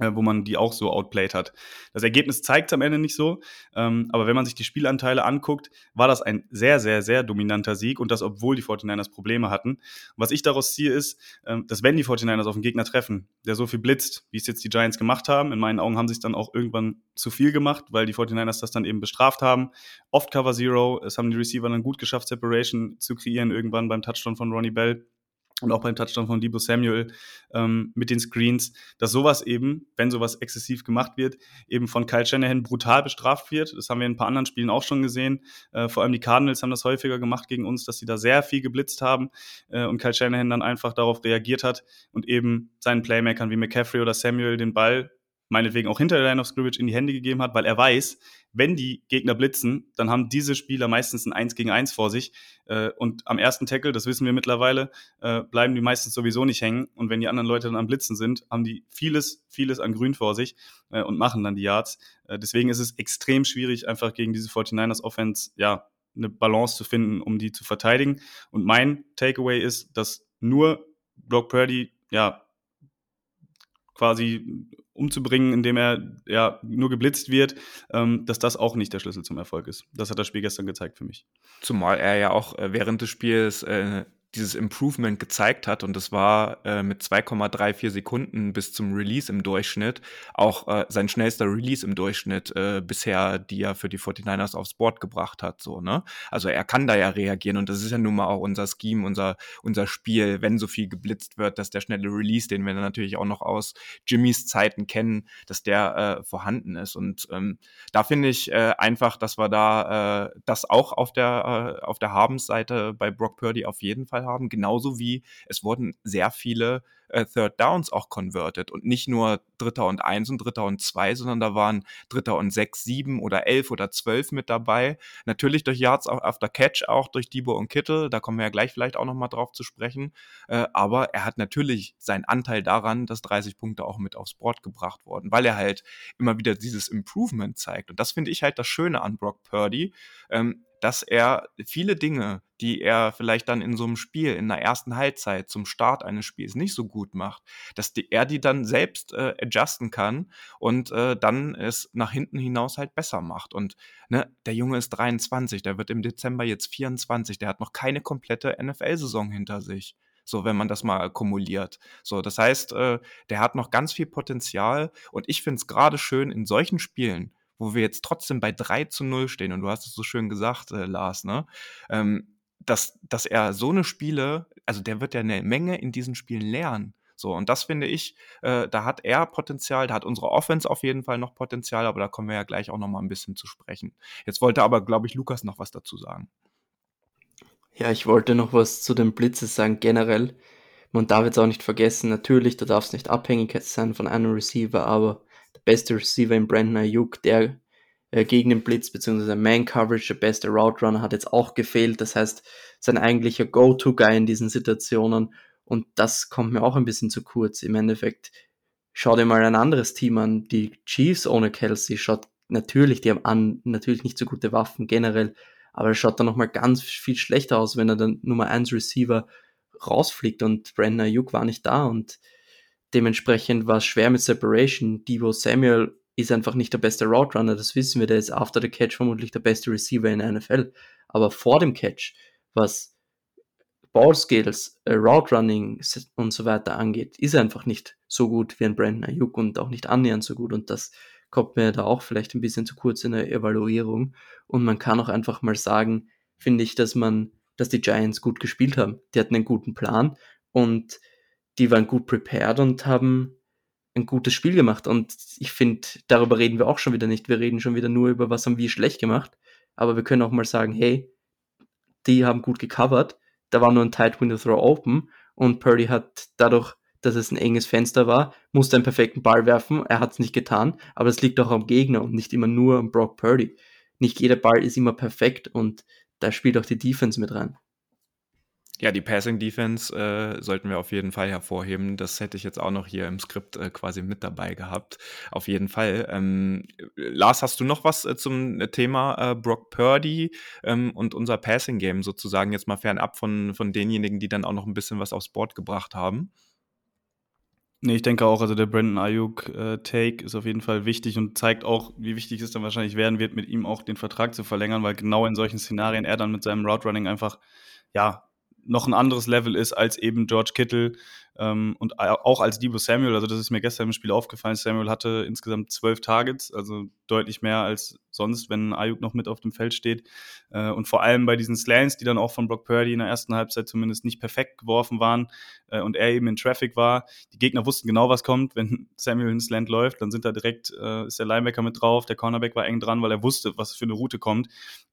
wo man die auch so outplayed hat. Das Ergebnis zeigt am Ende nicht so, ähm, aber wenn man sich die Spielanteile anguckt, war das ein sehr, sehr, sehr dominanter Sieg und das, obwohl die 49ers Probleme hatten. Und was ich daraus ziehe, ist, ähm, dass wenn die 49ers auf einen Gegner treffen, der so viel blitzt, wie es jetzt die Giants gemacht haben, in meinen Augen haben sie es dann auch irgendwann zu viel gemacht, weil die 49ers das dann eben bestraft haben. Oft Cover Zero, es haben die Receiver dann gut geschafft, Separation zu kreieren, irgendwann beim Touchdown von Ronnie Bell und auch beim Touchdown von Debo Samuel ähm, mit den Screens, dass sowas eben, wenn sowas exzessiv gemacht wird, eben von Kyle Shanahan brutal bestraft wird. Das haben wir in ein paar anderen Spielen auch schon gesehen. Äh, vor allem die Cardinals haben das häufiger gemacht gegen uns, dass sie da sehr viel geblitzt haben äh, und Kyle Shanahan dann einfach darauf reagiert hat und eben seinen Playmakern wie McCaffrey oder Samuel den Ball meinetwegen auch hinter der Line of Scrimmage in die Hände gegeben hat, weil er weiß, wenn die Gegner blitzen, dann haben diese Spieler meistens ein 1 gegen 1 vor sich. Äh, und am ersten Tackle, das wissen wir mittlerweile, äh, bleiben die meistens sowieso nicht hängen. Und wenn die anderen Leute dann am Blitzen sind, haben die vieles, vieles an Grün vor sich äh, und machen dann die Yards. deswegen ist es extrem schwierig, einfach gegen diese 49ers Offense, ja, eine Balance zu finden, um die zu verteidigen. Und mein Takeaway ist, dass nur Brock Purdy, ja, quasi umzubringen, indem er ja nur geblitzt wird, ähm, dass das auch nicht der Schlüssel zum Erfolg ist. Das hat das Spiel gestern gezeigt für mich. Zumal er ja auch äh, während des Spiels äh, dieses Improvement gezeigt hat. Und das war äh, mit 2,34 Sekunden bis zum Release im Durchschnitt auch äh, sein schnellster Release im Durchschnitt äh, bisher, die er für die 49ers aufs Board gebracht hat, so, ne? Also er kann da ja reagieren und das ist ja nun mal auch unser Scheme, unser, unser Spiel, wenn so viel geblitzt wird, dass der schnelle Release, den wir natürlich auch noch aus Jimmys Zeiten kennen, dass der äh, vorhanden ist. Und ähm, da finde ich äh, einfach, dass wir da äh, das auch auf der, äh, auf der Habensseite bei Brock Purdy auf jeden Fall Fall haben, genauso wie es wurden sehr viele äh, Third Downs auch converted und nicht nur Dritter und Eins und Dritter und Zwei, sondern da waren Dritter und Sechs, Sieben oder Elf oder Zwölf mit dabei. Natürlich durch Yards after Catch, auch durch Debo und Kittel, da kommen wir ja gleich vielleicht auch nochmal drauf zu sprechen. Äh, aber er hat natürlich seinen Anteil daran, dass 30 Punkte auch mit aufs Board gebracht wurden, weil er halt immer wieder dieses Improvement zeigt. Und das finde ich halt das Schöne an Brock Purdy. Ähm, dass er viele Dinge, die er vielleicht dann in so einem Spiel, in der ersten Halbzeit zum Start eines Spiels nicht so gut macht, dass die, er die dann selbst äh, adjusten kann und äh, dann es nach hinten hinaus halt besser macht. Und ne, der Junge ist 23, der wird im Dezember jetzt 24, der hat noch keine komplette NFL-Saison hinter sich. So, wenn man das mal akkumuliert. So, das heißt, äh, der hat noch ganz viel Potenzial und ich finde es gerade schön in solchen Spielen, wo wir jetzt trotzdem bei 3 zu 0 stehen, und du hast es so schön gesagt, äh, Lars, ne? Ähm, dass, dass er so eine Spiele, also der wird ja eine Menge in diesen Spielen lernen. So, und das finde ich, äh, da hat er Potenzial, da hat unsere Offense auf jeden Fall noch Potenzial, aber da kommen wir ja gleich auch noch mal ein bisschen zu sprechen. Jetzt wollte aber, glaube ich, Lukas noch was dazu sagen. Ja, ich wollte noch was zu den Blitzes sagen, generell. Man darf jetzt auch nicht vergessen, natürlich, du darfst nicht abhängig sein von einem Receiver, aber beste Receiver in Brandon Ayuk, der äh, gegen den Blitz bzw. Man Coverage, der beste Route Runner, hat jetzt auch gefehlt. Das heißt, sein eigentlicher Go-To-Guy in diesen Situationen. Und das kommt mir auch ein bisschen zu kurz. Im Endeffekt, schau dir mal ein anderes Team an. Die Chiefs ohne Kelsey schaut natürlich, die haben an, natürlich nicht so gute Waffen generell, aber schaut dann nochmal ganz viel schlechter aus, wenn er dann Nummer 1 Receiver rausfliegt und Brandon Ayuk war nicht da und dementsprechend war es schwer mit Separation. Debo Samuel ist einfach nicht der beste Route Runner, das wissen wir, der ist after the catch vermutlich der beste Receiver in der NFL. Aber vor dem Catch, was Ball Skills, äh, Route Running und so weiter angeht, ist er einfach nicht so gut wie ein Brandon Ayuk und auch nicht annähernd so gut und das kommt mir da auch vielleicht ein bisschen zu kurz in der Evaluierung und man kann auch einfach mal sagen, finde ich, dass man, dass die Giants gut gespielt haben. Die hatten einen guten Plan und die waren gut prepared und haben ein gutes Spiel gemacht. Und ich finde, darüber reden wir auch schon wieder nicht. Wir reden schon wieder nur über, was haben wir schlecht gemacht. Aber wir können auch mal sagen, hey, die haben gut gecovert. Da war nur ein Tight Window Throw open und Purdy hat dadurch, dass es ein enges Fenster war, musste einen perfekten Ball werfen. Er hat es nicht getan, aber es liegt auch am Gegner und nicht immer nur am Brock Purdy. Nicht jeder Ball ist immer perfekt und da spielt auch die Defense mit rein. Ja, die Passing Defense äh, sollten wir auf jeden Fall hervorheben. Das hätte ich jetzt auch noch hier im Skript äh, quasi mit dabei gehabt. Auf jeden Fall. Ähm, Lars, hast du noch was äh, zum Thema äh, Brock Purdy ähm, und unser Passing Game sozusagen jetzt mal fernab von, von denjenigen, die dann auch noch ein bisschen was aufs Board gebracht haben? Nee, ich denke auch, also der Brandon Ayuk-Take äh, ist auf jeden Fall wichtig und zeigt auch, wie wichtig es dann wahrscheinlich werden wird, mit ihm auch den Vertrag zu verlängern, weil genau in solchen Szenarien er dann mit seinem Route Running einfach, ja, noch ein anderes Level ist als eben George Kittle ähm, und auch als Debo Samuel. Also das ist mir gestern im Spiel aufgefallen. Samuel hatte insgesamt zwölf Targets, also deutlich mehr als sonst, wenn Ayuk noch mit auf dem Feld steht. Äh, und vor allem bei diesen Slants, die dann auch von Brock Purdy in der ersten Halbzeit zumindest nicht perfekt geworfen waren äh, und er eben in Traffic war. Die Gegner wussten genau, was kommt. Wenn Samuel ins Slant läuft, dann sind da direkt, äh, ist der Linebacker mit drauf, der Cornerback war eng dran, weil er wusste, was für eine Route kommt.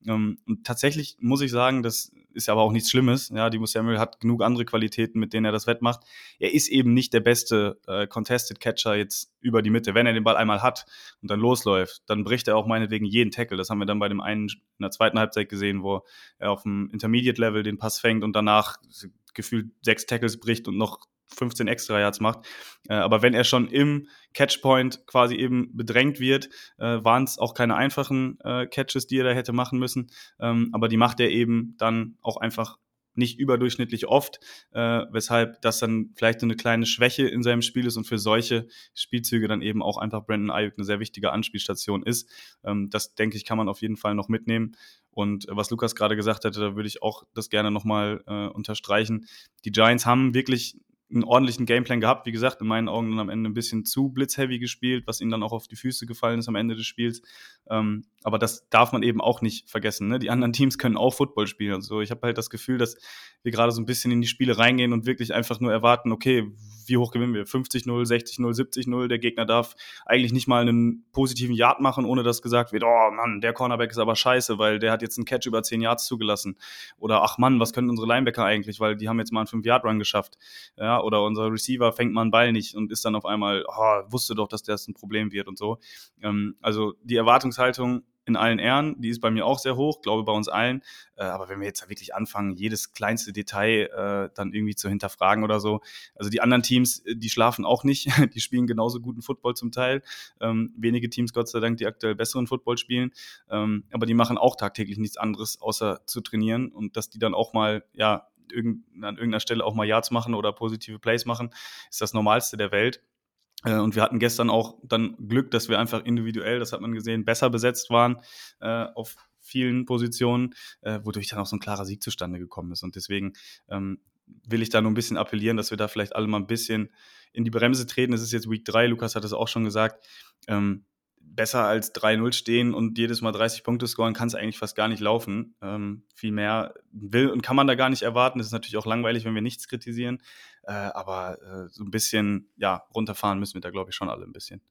Ähm, und tatsächlich muss ich sagen, das ist aber auch nichts Schlimmes. Ja, Debo Samuel hat genug andere Qualitäten, mit denen er das wettmacht. Er ist eben nicht der beste äh, Contested Catcher jetzt über die Mitte. Wenn er den Ball einmal hat und dann losläuft, dann bricht er auch meinetwegen jeden Tackle. Das haben wir dann bei dem einen in der zweiten Halbzeit gesehen, wo er auf dem Intermediate-Level den Pass fängt und danach gefühlt sechs Tackles bricht und noch 15 extra Yards macht. Äh, aber wenn er schon im Catchpoint quasi eben bedrängt wird, äh, waren es auch keine einfachen äh, Catches, die er da hätte machen müssen. Ähm, aber die macht er eben dann auch einfach nicht überdurchschnittlich oft, äh, weshalb das dann vielleicht eine kleine Schwäche in seinem Spiel ist und für solche Spielzüge dann eben auch einfach Brandon Ayuk eine sehr wichtige Anspielstation ist. Ähm, das denke ich, kann man auf jeden Fall noch mitnehmen. Und was Lukas gerade gesagt hatte, da würde ich auch das gerne nochmal äh, unterstreichen. Die Giants haben wirklich einen ordentlichen Gameplan gehabt. Wie gesagt, in meinen Augen dann am Ende ein bisschen zu blitzheavy gespielt, was ihnen dann auch auf die Füße gefallen ist am Ende des Spiels. Ähm, aber das darf man eben auch nicht vergessen. Ne? Die anderen Teams können auch Football spielen und so. Ich habe halt das Gefühl, dass wir gerade so ein bisschen in die Spiele reingehen und wirklich einfach nur erwarten, okay, wie hoch gewinnen wir? 50-0, 60-0, 70-0. Der Gegner darf eigentlich nicht mal einen positiven Yard machen, ohne dass gesagt wird, oh Mann, der Cornerback ist aber scheiße, weil der hat jetzt einen Catch über 10 Yards zugelassen. Oder ach Mann, was können unsere Linebacker eigentlich, weil die haben jetzt mal einen 5-Yard-Run geschafft. Ja, oder unser Receiver fängt mal einen Ball nicht und ist dann auf einmal, oh, wusste doch, dass das ein Problem wird und so. Ähm, also die Erwartungshaltung in allen Ehren, die ist bei mir auch sehr hoch, glaube bei uns allen. Äh, aber wenn wir jetzt wirklich anfangen, jedes kleinste Detail äh, dann irgendwie zu hinterfragen oder so, also die anderen Teams, äh, die schlafen auch nicht, die spielen genauso guten Football zum Teil. Ähm, wenige Teams, Gott sei Dank, die aktuell besseren Football spielen, ähm, aber die machen auch tagtäglich nichts anderes, außer zu trainieren und dass die dann auch mal, ja, an irgendeiner Stelle auch mal Yards machen oder positive Plays machen, ist das Normalste der Welt. Äh, und wir hatten gestern auch dann Glück, dass wir einfach individuell, das hat man gesehen, besser besetzt waren äh, auf vielen Positionen, äh, wodurch dann auch so ein klarer Sieg zustande gekommen ist. Und deswegen ähm, will ich da nur ein bisschen appellieren, dass wir da vielleicht alle mal ein bisschen in die Bremse treten. Es ist jetzt Week 3, Lukas hat es auch schon gesagt. Ähm, besser als 3-0 stehen und jedes Mal 30 Punkte scoren, kann es eigentlich fast gar nicht laufen. Ähm, viel mehr will und kann man da gar nicht erwarten. Das ist natürlich auch langweilig, wenn wir nichts kritisieren. Äh, aber äh, so ein bisschen, ja, runterfahren müssen wir da, glaube ich, schon alle ein bisschen.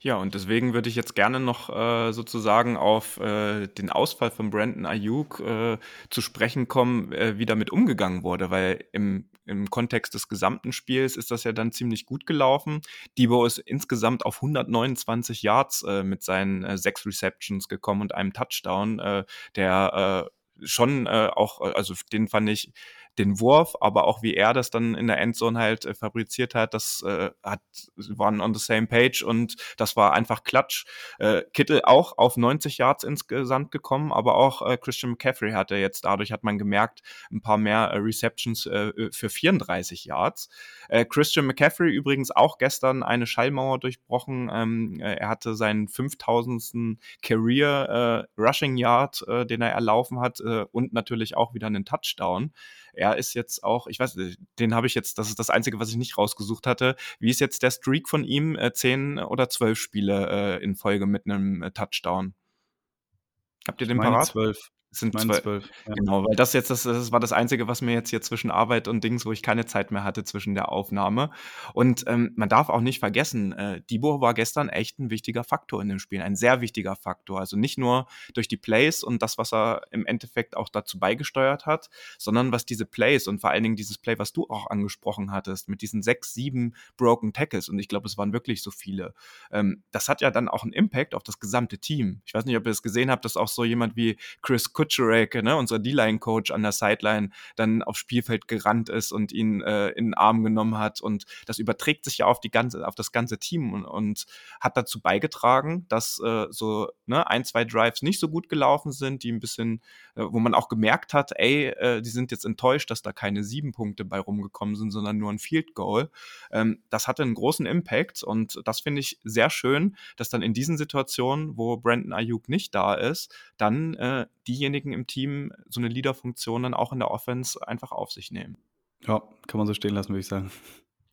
Ja, und deswegen würde ich jetzt gerne noch äh, sozusagen auf äh, den Ausfall von Brandon Ayuk äh, zu sprechen kommen, äh, wie damit umgegangen wurde, weil im im Kontext des gesamten Spiels ist das ja dann ziemlich gut gelaufen. Debo ist insgesamt auf 129 Yards äh, mit seinen äh, sechs Receptions gekommen und einem Touchdown, äh, der äh, schon äh, auch, also den fand ich den Wurf, aber auch wie er das dann in der Endzone halt äh, fabriziert hat, das äh, hat, waren on the same page und das war einfach Klatsch. Äh, Kittel auch auf 90 Yards insgesamt gekommen, aber auch äh, Christian McCaffrey hatte jetzt, dadurch hat man gemerkt, ein paar mehr äh, Receptions äh, für 34 Yards. Äh, Christian McCaffrey übrigens auch gestern eine Schallmauer durchbrochen. Ähm, äh, er hatte seinen 5000. Career äh, Rushing Yard, äh, den er erlaufen hat äh, und natürlich auch wieder einen Touchdown er ist jetzt auch, ich weiß, den habe ich jetzt, das ist das Einzige, was ich nicht rausgesucht hatte. Wie ist jetzt der Streak von ihm? Äh, zehn oder zwölf Spiele äh, in Folge mit einem äh, Touchdown? Habt ihr den parat? Zwölf. Sind zwei, zwölf. Ja. Genau, weil das jetzt, das, das, war das Einzige, was mir jetzt hier zwischen Arbeit und Dings, wo ich keine Zeit mehr hatte zwischen der Aufnahme. Und ähm, man darf auch nicht vergessen, äh, Debo war gestern echt ein wichtiger Faktor in dem Spiel, ein sehr wichtiger Faktor. Also nicht nur durch die Plays und das, was er im Endeffekt auch dazu beigesteuert hat, sondern was diese Plays und vor allen Dingen dieses Play, was du auch angesprochen hattest, mit diesen sechs, sieben Broken Tackles, und ich glaube, es waren wirklich so viele, ähm, das hat ja dann auch einen Impact auf das gesamte Team. Ich weiß nicht, ob ihr es gesehen habt, dass auch so jemand wie Chris Kutcher Kucherake, ne, unser D-Line-Coach an der Sideline, dann aufs Spielfeld gerannt ist und ihn äh, in den Arm genommen hat. Und das überträgt sich ja auf die ganze, auf das ganze Team und, und hat dazu beigetragen, dass äh, so ne, ein, zwei Drives nicht so gut gelaufen sind, die ein bisschen, äh, wo man auch gemerkt hat, ey, äh, die sind jetzt enttäuscht, dass da keine sieben Punkte bei rumgekommen sind, sondern nur ein Field Goal. Ähm, das hatte einen großen Impact und das finde ich sehr schön, dass dann in diesen Situationen, wo Brandon Ayuk nicht da ist, dann äh, diejenigen im Team so eine Leader-Funktion dann auch in der Offense einfach auf sich nehmen. Ja, kann man so stehen lassen, würde ich sagen.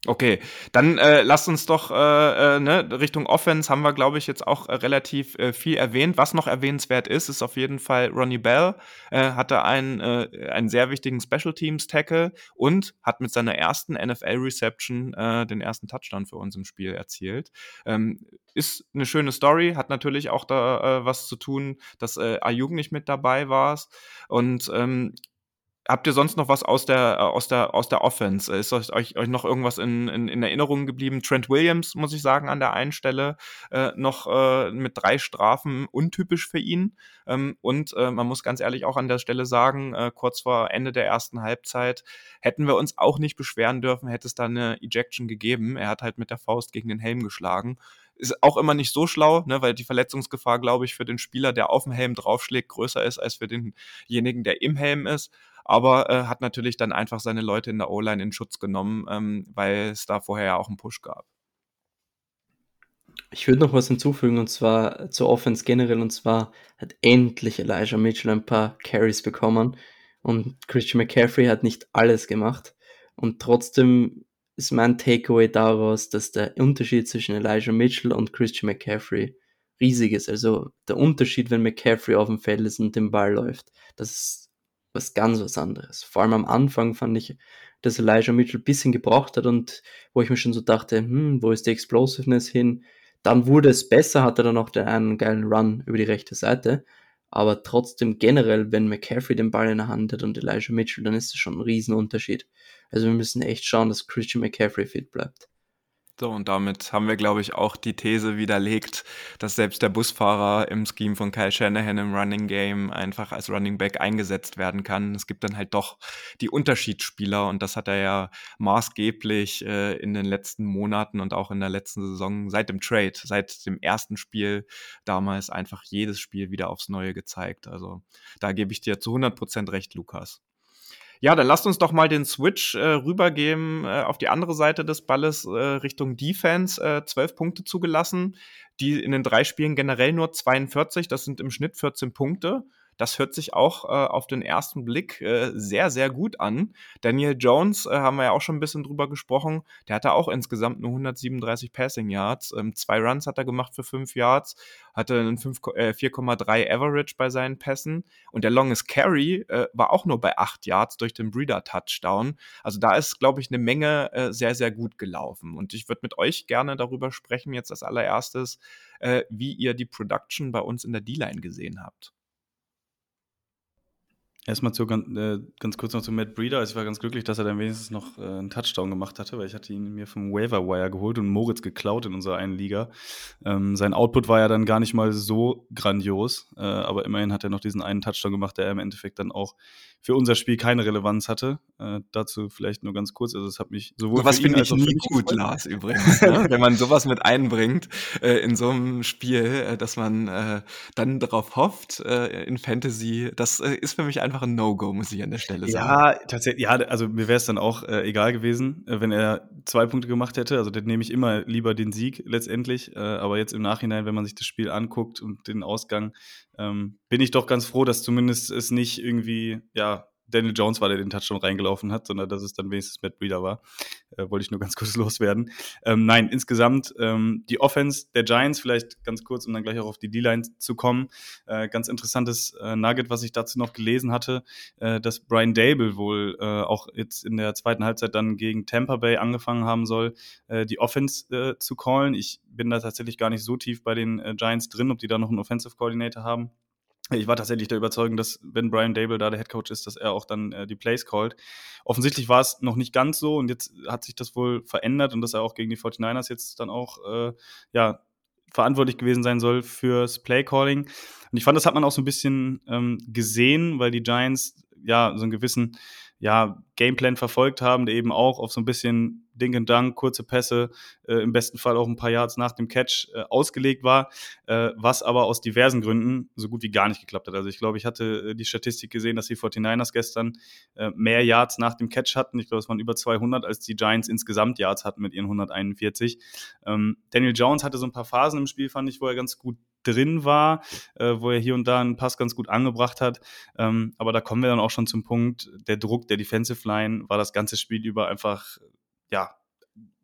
Okay, dann äh, lasst uns doch äh, äh, ne, Richtung Offense haben wir, glaube ich, jetzt auch äh, relativ äh, viel erwähnt. Was noch erwähnenswert ist, ist auf jeden Fall Ronnie Bell äh, hatte einen, äh, einen sehr wichtigen Special Teams Tackle und hat mit seiner ersten NFL Reception äh, den ersten Touchdown für uns im Spiel erzielt. Ähm, ist eine schöne Story, hat natürlich auch da äh, was zu tun, dass äh, Ayuk nicht mit dabei war und ähm, Habt ihr sonst noch was aus der, äh, aus der, aus der Offense? Ist euch, euch, noch irgendwas in, in, in Erinnerung geblieben? Trent Williams, muss ich sagen, an der einen Stelle äh, noch äh, mit drei Strafen untypisch für ihn. Ähm, und äh, man muss ganz ehrlich auch an der Stelle sagen, äh, kurz vor Ende der ersten Halbzeit hätten wir uns auch nicht beschweren dürfen, hätte es da eine Ejection gegeben. Er hat halt mit der Faust gegen den Helm geschlagen ist auch immer nicht so schlau, ne, weil die Verletzungsgefahr, glaube ich, für den Spieler, der auf dem Helm draufschlägt, größer ist als für denjenigen, der im Helm ist aber äh, hat natürlich dann einfach seine Leute in der O-Line in Schutz genommen, ähm, weil es da vorher ja auch einen Push gab. Ich würde noch was hinzufügen und zwar zur Offense generell und zwar hat endlich Elijah Mitchell ein paar Carries bekommen und Christian McCaffrey hat nicht alles gemacht und trotzdem ist mein Takeaway daraus, dass der Unterschied zwischen Elijah Mitchell und Christian McCaffrey riesig ist. Also der Unterschied, wenn McCaffrey auf dem Feld ist und den Ball läuft, das ist was ganz was anderes. Vor allem am Anfang fand ich, dass Elijah Mitchell ein bisschen gebraucht hat und wo ich mir schon so dachte, hm, wo ist die Explosiveness hin? Dann wurde es besser, hatte dann auch den einen geilen Run über die rechte Seite. Aber trotzdem generell, wenn McCaffrey den Ball in der Hand hat und Elijah Mitchell, dann ist es schon ein Riesenunterschied. Also wir müssen echt schauen, dass Christian McCaffrey fit bleibt. So, und damit haben wir, glaube ich, auch die These widerlegt, dass selbst der Busfahrer im Scheme von Kyle Shanahan im Running Game einfach als Running Back eingesetzt werden kann. Es gibt dann halt doch die Unterschiedsspieler und das hat er ja maßgeblich äh, in den letzten Monaten und auch in der letzten Saison seit dem Trade, seit dem ersten Spiel damals einfach jedes Spiel wieder aufs Neue gezeigt. Also da gebe ich dir zu 100 Prozent recht, Lukas. Ja, dann lasst uns doch mal den Switch äh, rübergeben äh, auf die andere Seite des Balles äh, Richtung Defense. Äh, 12 Punkte zugelassen, die in den drei Spielen generell nur 42, das sind im Schnitt 14 Punkte. Das hört sich auch äh, auf den ersten Blick äh, sehr, sehr gut an. Daniel Jones, äh, haben wir ja auch schon ein bisschen drüber gesprochen, der hatte auch insgesamt nur 137 Passing Yards. Ähm, zwei Runs hat er gemacht für 5 Yards, hatte einen 4,3 äh, Average bei seinen Pässen. Und der Longest Carry äh, war auch nur bei 8 Yards durch den Breeder Touchdown. Also da ist, glaube ich, eine Menge äh, sehr, sehr gut gelaufen. Und ich würde mit euch gerne darüber sprechen, jetzt als allererstes, wie ihr die Production bei uns in der D-Line gesehen habt. Erstmal zu, äh, ganz kurz noch zu Matt Breeder. Ich war ganz glücklich, dass er dann wenigstens noch äh, einen Touchdown gemacht hatte, weil ich hatte ihn mir vom Waiver Wire geholt und Moritz geklaut in unserer einen Liga. Ähm, sein Output war ja dann gar nicht mal so grandios, äh, aber immerhin hat er noch diesen einen Touchdown gemacht, der im Endeffekt dann auch für unser Spiel keine Relevanz hatte. Äh, dazu vielleicht nur ganz kurz. Also es hat mich sowohl was finde ich nie gut, Lars übrigens, ne? wenn man sowas mit einbringt äh, in so einem Spiel, äh, dass man dann darauf hofft in Fantasy. Das ist für mich einfach ein No-Go, muss ich an der Stelle sagen. Ja, tatsächlich. Ja, also mir wäre es dann auch äh, egal gewesen, äh, wenn er zwei Punkte gemacht hätte. Also dann nehme ich immer lieber den Sieg letztendlich. Äh, aber jetzt im Nachhinein, wenn man sich das Spiel anguckt und den Ausgang, ähm, bin ich doch ganz froh, dass zumindest es nicht irgendwie, ja, Daniel Jones war, der den Touchdown reingelaufen hat, sondern dass es dann wenigstens Matt Breeder war. Äh, wollte ich nur ganz kurz loswerden. Ähm, nein, insgesamt ähm, die Offense der Giants, vielleicht ganz kurz, um dann gleich auch auf die D-Line zu kommen. Äh, ganz interessantes äh, Nugget, was ich dazu noch gelesen hatte, äh, dass Brian Dable wohl äh, auch jetzt in der zweiten Halbzeit dann gegen Tampa Bay angefangen haben soll, äh, die Offense zu callen. Ich bin da tatsächlich gar nicht so tief bei den Giants drin, ob die da noch einen Offensive Coordinator haben. Ich war tatsächlich der Überzeugung, dass wenn Brian Dable da der Headcoach ist, dass er auch dann äh, die Plays callt. Offensichtlich war es noch nicht ganz so und jetzt hat sich das wohl verändert und dass er auch gegen die 49ers jetzt dann auch äh, ja, verantwortlich gewesen sein soll fürs Play Calling. Und ich fand, das hat man auch so ein bisschen ähm, gesehen, weil die Giants ja so einen gewissen ja, Gameplan verfolgt haben, der eben auch auf so ein bisschen Ding and Dunk, kurze Pässe, äh, im besten Fall auch ein paar Yards nach dem Catch äh, ausgelegt war, äh, was aber aus diversen Gründen so gut wie gar nicht geklappt hat. Also ich glaube, ich hatte äh, die Statistik gesehen, dass die 49ers gestern äh, mehr Yards nach dem Catch hatten. Ich glaube, es waren über 200, als die Giants insgesamt Yards hatten mit ihren 141. Ähm, Daniel Jones hatte so ein paar Phasen im Spiel, fand ich, wo er ganz gut drin war, äh, wo er hier und da einen Pass ganz gut angebracht hat. Ähm, aber da kommen wir dann auch schon zum Punkt, der Druck der Defensive Line war das ganze Spiel über einfach, ja,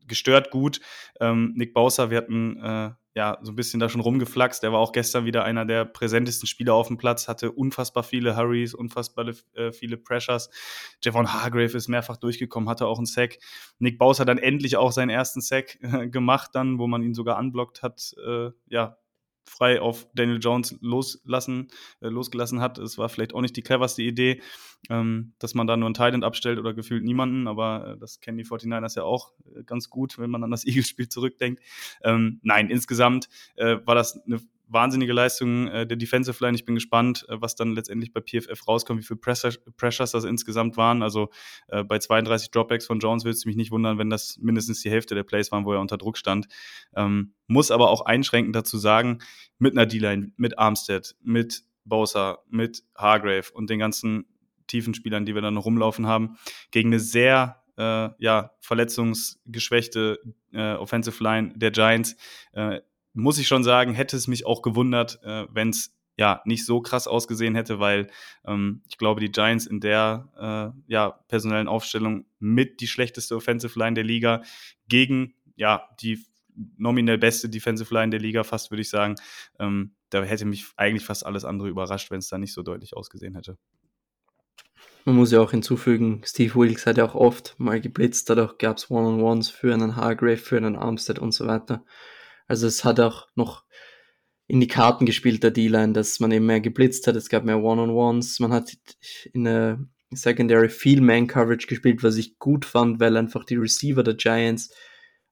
gestört gut. Ähm, Nick Bowser, wir hatten äh, ja so ein bisschen da schon rumgeflaxt. Der war auch gestern wieder einer der präsentesten Spieler auf dem Platz, hatte unfassbar viele Hurries, unfassbar äh, viele Pressures. Javon Hargrave ist mehrfach durchgekommen, hatte auch einen Sack. Nick Bowser dann endlich auch seinen ersten Sack äh, gemacht, dann, wo man ihn sogar unblockt hat. Äh, ja, frei auf Daniel Jones loslassen, äh, losgelassen hat. Es war vielleicht auch nicht die cleverste Idee, ähm, dass man da nur einen Thailand abstellt oder gefühlt niemanden, aber äh, das kennen die 49ers ja auch äh, ganz gut, wenn man an das Eagles-Spiel zurückdenkt. Ähm, nein, insgesamt äh, war das eine wahnsinnige Leistung äh, der Defensive Line. Ich bin gespannt, äh, was dann letztendlich bei PFF rauskommt, wie viele Pressures, Pressures das insgesamt waren. Also äh, bei 32 Dropbacks von Jones würde es mich nicht wundern, wenn das mindestens die Hälfte der Plays waren, wo er unter Druck stand. Ähm, muss aber auch einschränkend dazu sagen, mit einer D-Line, mit Armstead, mit Bosa, mit Hargrave und den ganzen tiefen Spielern, die wir dann noch rumlaufen haben, gegen eine sehr äh, ja, verletzungsgeschwächte äh, Offensive Line der Giants äh, muss ich schon sagen, hätte es mich auch gewundert, äh, wenn es ja nicht so krass ausgesehen hätte, weil ähm, ich glaube, die Giants in der äh, ja, personellen Aufstellung mit die schlechteste Offensive Line der Liga gegen ja die nominell beste Defensive Line der Liga, fast würde ich sagen. Ähm, da hätte mich eigentlich fast alles andere überrascht, wenn es da nicht so deutlich ausgesehen hätte. Man muss ja auch hinzufügen, Steve Wilkes hat ja auch oft mal geblitzt, dadurch gab es One-on-Ones für einen Hargrave, für einen Armstead und so weiter. Also es hat auch noch in die Karten gespielt, der D-Line, dass man eben mehr geblitzt hat, es gab mehr One-on-Ones, man hat in der Secondary viel Man-Coverage gespielt, was ich gut fand, weil einfach die Receiver der Giants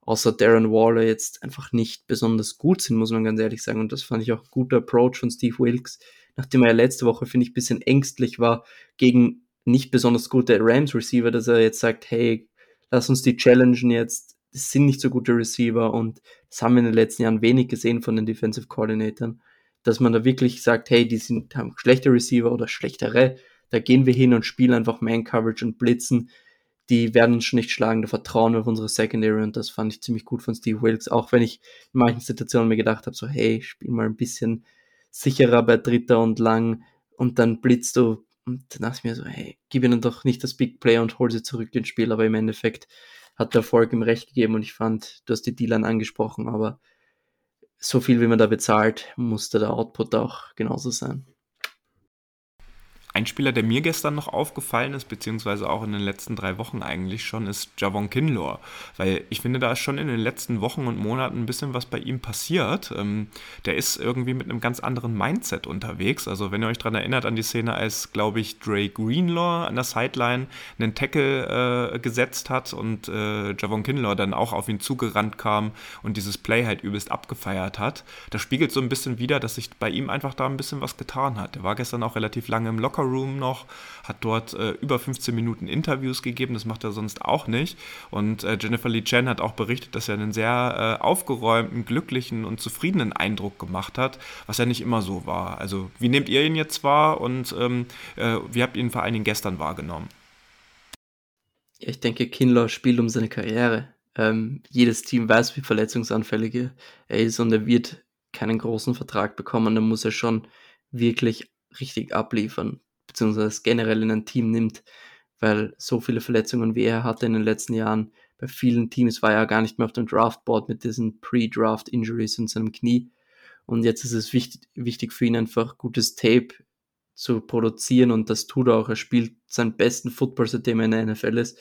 außer Darren Waller jetzt einfach nicht besonders gut sind, muss man ganz ehrlich sagen. Und das fand ich auch ein guter Approach von Steve Wilkes, nachdem er letzte Woche, finde ich, ein bisschen ängstlich war gegen nicht besonders gute Rams-Receiver, dass er jetzt sagt, hey, lass uns die challengen jetzt das sind nicht so gute Receiver und das haben wir in den letzten Jahren wenig gesehen von den Defensive Coordinatoren, dass man da wirklich sagt, hey, die sind, haben schlechte Receiver oder schlechtere, da gehen wir hin und spielen einfach Man Coverage und blitzen. Die werden uns schon nicht schlagen, da vertrauen wir auf unsere Secondary und das fand ich ziemlich gut von Steve Wilkes, auch wenn ich in manchen Situationen mir gedacht habe, so hey, spiel mal ein bisschen sicherer bei Dritter und Lang und dann blitzt du und dann dachte ich mir so, hey, gib ihnen doch nicht das Big Play und hol sie zurück ins Spiel, aber im Endeffekt hat der Erfolg ihm recht gegeben und ich fand, du hast die D-Line angesprochen, aber so viel wie man da bezahlt, musste der Output auch genauso sein. Ein Spieler, der mir gestern noch aufgefallen ist, beziehungsweise auch in den letzten drei Wochen eigentlich schon, ist Javon Kinlaw. Weil ich finde, da ist schon in den letzten Wochen und Monaten ein bisschen was bei ihm passiert. Ähm, der ist irgendwie mit einem ganz anderen Mindset unterwegs. Also wenn ihr euch daran erinnert an die Szene, als, glaube ich, Dre Greenlaw an der Sideline einen Tackle äh, gesetzt hat und äh, Javon Kinlaw dann auch auf ihn zugerannt kam und dieses Play halt übelst abgefeiert hat. Das spiegelt so ein bisschen wieder, dass sich bei ihm einfach da ein bisschen was getan hat. Der war gestern auch relativ lange im Locker Room noch, hat dort äh, über 15 Minuten Interviews gegeben, das macht er sonst auch nicht. Und äh, Jennifer Lee Chen hat auch berichtet, dass er einen sehr äh, aufgeräumten, glücklichen und zufriedenen Eindruck gemacht hat, was ja nicht immer so war. Also wie nehmt ihr ihn jetzt wahr und ähm, äh, wie habt ihr ihn vor allen Dingen gestern wahrgenommen? Ich denke, Kinlaw spielt um seine Karriere. Ähm, jedes Team weiß, wie verletzungsanfällig er ist und er wird keinen großen Vertrag bekommen. Dann muss er schon wirklich richtig abliefern beziehungsweise generell in ein Team nimmt, weil so viele Verletzungen wie er hatte in den letzten Jahren bei vielen Teams war er gar nicht mehr auf dem Draftboard mit diesen Pre-Draft-Injuries in seinem Knie. Und jetzt ist es wichtig, wichtig für ihn einfach gutes Tape zu produzieren und das tut er auch. Er spielt seinen besten Football, seitdem er in der NFL ist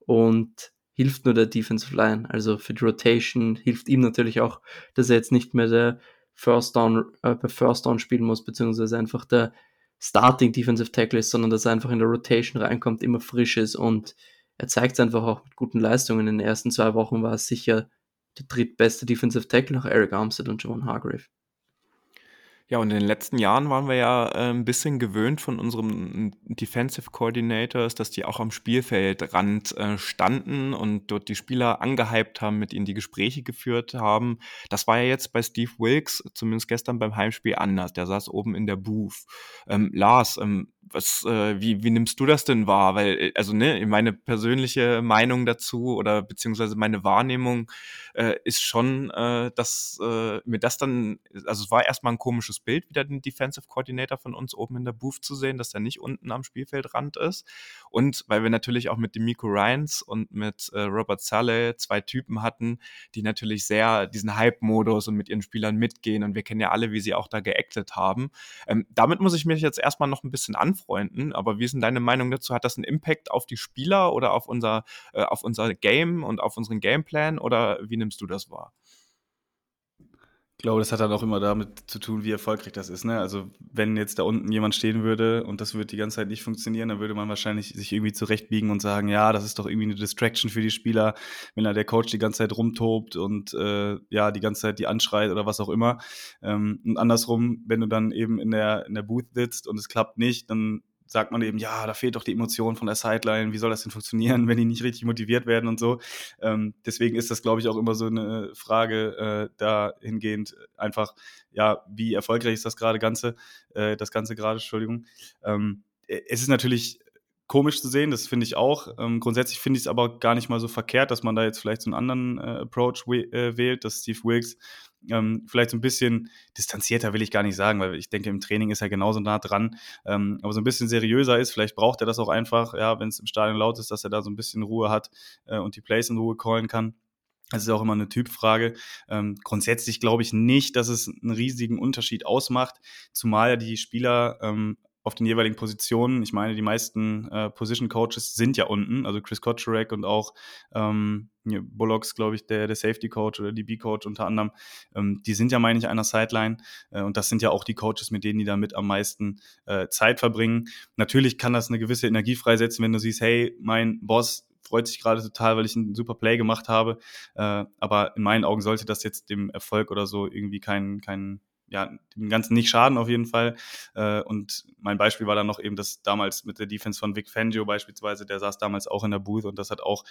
und hilft nur der Defensive Line. Also für die Rotation hilft ihm natürlich auch, dass er jetzt nicht mehr der First Down, äh, First Down spielen muss, beziehungsweise einfach der Starting Defensive Tackle ist, sondern dass er einfach in der Rotation reinkommt, immer frisch ist und er zeigt es einfach auch mit guten Leistungen. In den ersten zwei Wochen war es sicher der drittbeste Defensive Tackle nach Eric Armstead und John Hargrave. Ja, und in den letzten Jahren waren wir ja äh, ein bisschen gewöhnt von unserem Defensive Coordinators, dass die auch am Spielfeldrand äh, standen und dort die Spieler angehypt haben, mit ihnen die Gespräche geführt haben. Das war ja jetzt bei Steve Wilkes, zumindest gestern beim Heimspiel, anders. Der saß oben in der Booth. Ähm, Lars, ähm, was, äh, wie, wie nimmst du das denn wahr? Weil, äh, also, ne, meine persönliche Meinung dazu oder beziehungsweise meine Wahrnehmung äh, ist schon, äh, dass äh, mir das dann, also es war erstmal ein komisches Bild, wieder den Defensive Coordinator von uns oben in der Booth zu sehen, dass er nicht unten am Spielfeldrand ist. Und weil wir natürlich auch mit Demico Ryans und mit äh, Robert Saleh zwei Typen hatten, die natürlich sehr diesen Hype-Modus und mit ihren Spielern mitgehen. Und wir kennen ja alle, wie sie auch da geactet haben. Ähm, damit muss ich mich jetzt erstmal noch ein bisschen anfreunden. Aber wie ist denn deine Meinung dazu? Hat das einen Impact auf die Spieler oder auf unser, äh, auf unser Game und auf unseren Gameplan? Oder wie nimmst du das wahr? Ich glaube, das hat dann auch immer damit zu tun, wie erfolgreich das ist. Ne? Also wenn jetzt da unten jemand stehen würde und das würde die ganze Zeit nicht funktionieren, dann würde man wahrscheinlich sich irgendwie zurechtbiegen und sagen, ja, das ist doch irgendwie eine Distraction für die Spieler, wenn da der Coach die ganze Zeit rumtobt und äh, ja, die ganze Zeit die anschreit oder was auch immer. Ähm, und andersrum, wenn du dann eben in der, in der Booth sitzt und es klappt nicht, dann sagt man eben, ja, da fehlt doch die Emotion von der Sideline, wie soll das denn funktionieren, wenn die nicht richtig motiviert werden und so. Ähm, deswegen ist das, glaube ich, auch immer so eine Frage äh, dahingehend einfach, ja, wie erfolgreich ist das gerade Ganze, äh, das Ganze gerade, Entschuldigung. Ähm, es ist natürlich komisch zu sehen, das finde ich auch. Ähm, grundsätzlich finde ich es aber gar nicht mal so verkehrt, dass man da jetzt vielleicht so einen anderen äh, Approach äh, wählt, dass Steve Wilkes ähm, vielleicht so ein bisschen distanzierter will ich gar nicht sagen, weil ich denke, im Training ist er genauso nah dran, ähm, aber so ein bisschen seriöser ist. Vielleicht braucht er das auch einfach, ja, wenn es im Stadion laut ist, dass er da so ein bisschen Ruhe hat äh, und die Plays in Ruhe callen kann. Das ist auch immer eine Typfrage. Ähm, grundsätzlich glaube ich nicht, dass es einen riesigen Unterschied ausmacht, zumal ja die Spieler ähm, auf den jeweiligen Positionen. Ich meine, die meisten äh, Position Coaches sind ja unten, also Chris Kotcherek und auch ähm, Bullocks, glaube ich, der, der Safety Coach oder DB Coach unter anderem, ähm, die sind ja, meine ich, einer Sideline äh, und das sind ja auch die Coaches, mit denen die damit am meisten äh, Zeit verbringen. Natürlich kann das eine gewisse Energie freisetzen, wenn du siehst, hey, mein Boss freut sich gerade total, weil ich einen super Play gemacht habe, äh, aber in meinen Augen sollte das jetzt dem Erfolg oder so irgendwie keinen kein ja, dem Ganzen nicht schaden auf jeden Fall. Äh, und mein Beispiel war dann noch eben das damals mit der Defense von Vic Fangio beispielsweise, der saß damals auch in der Booth und das hat auch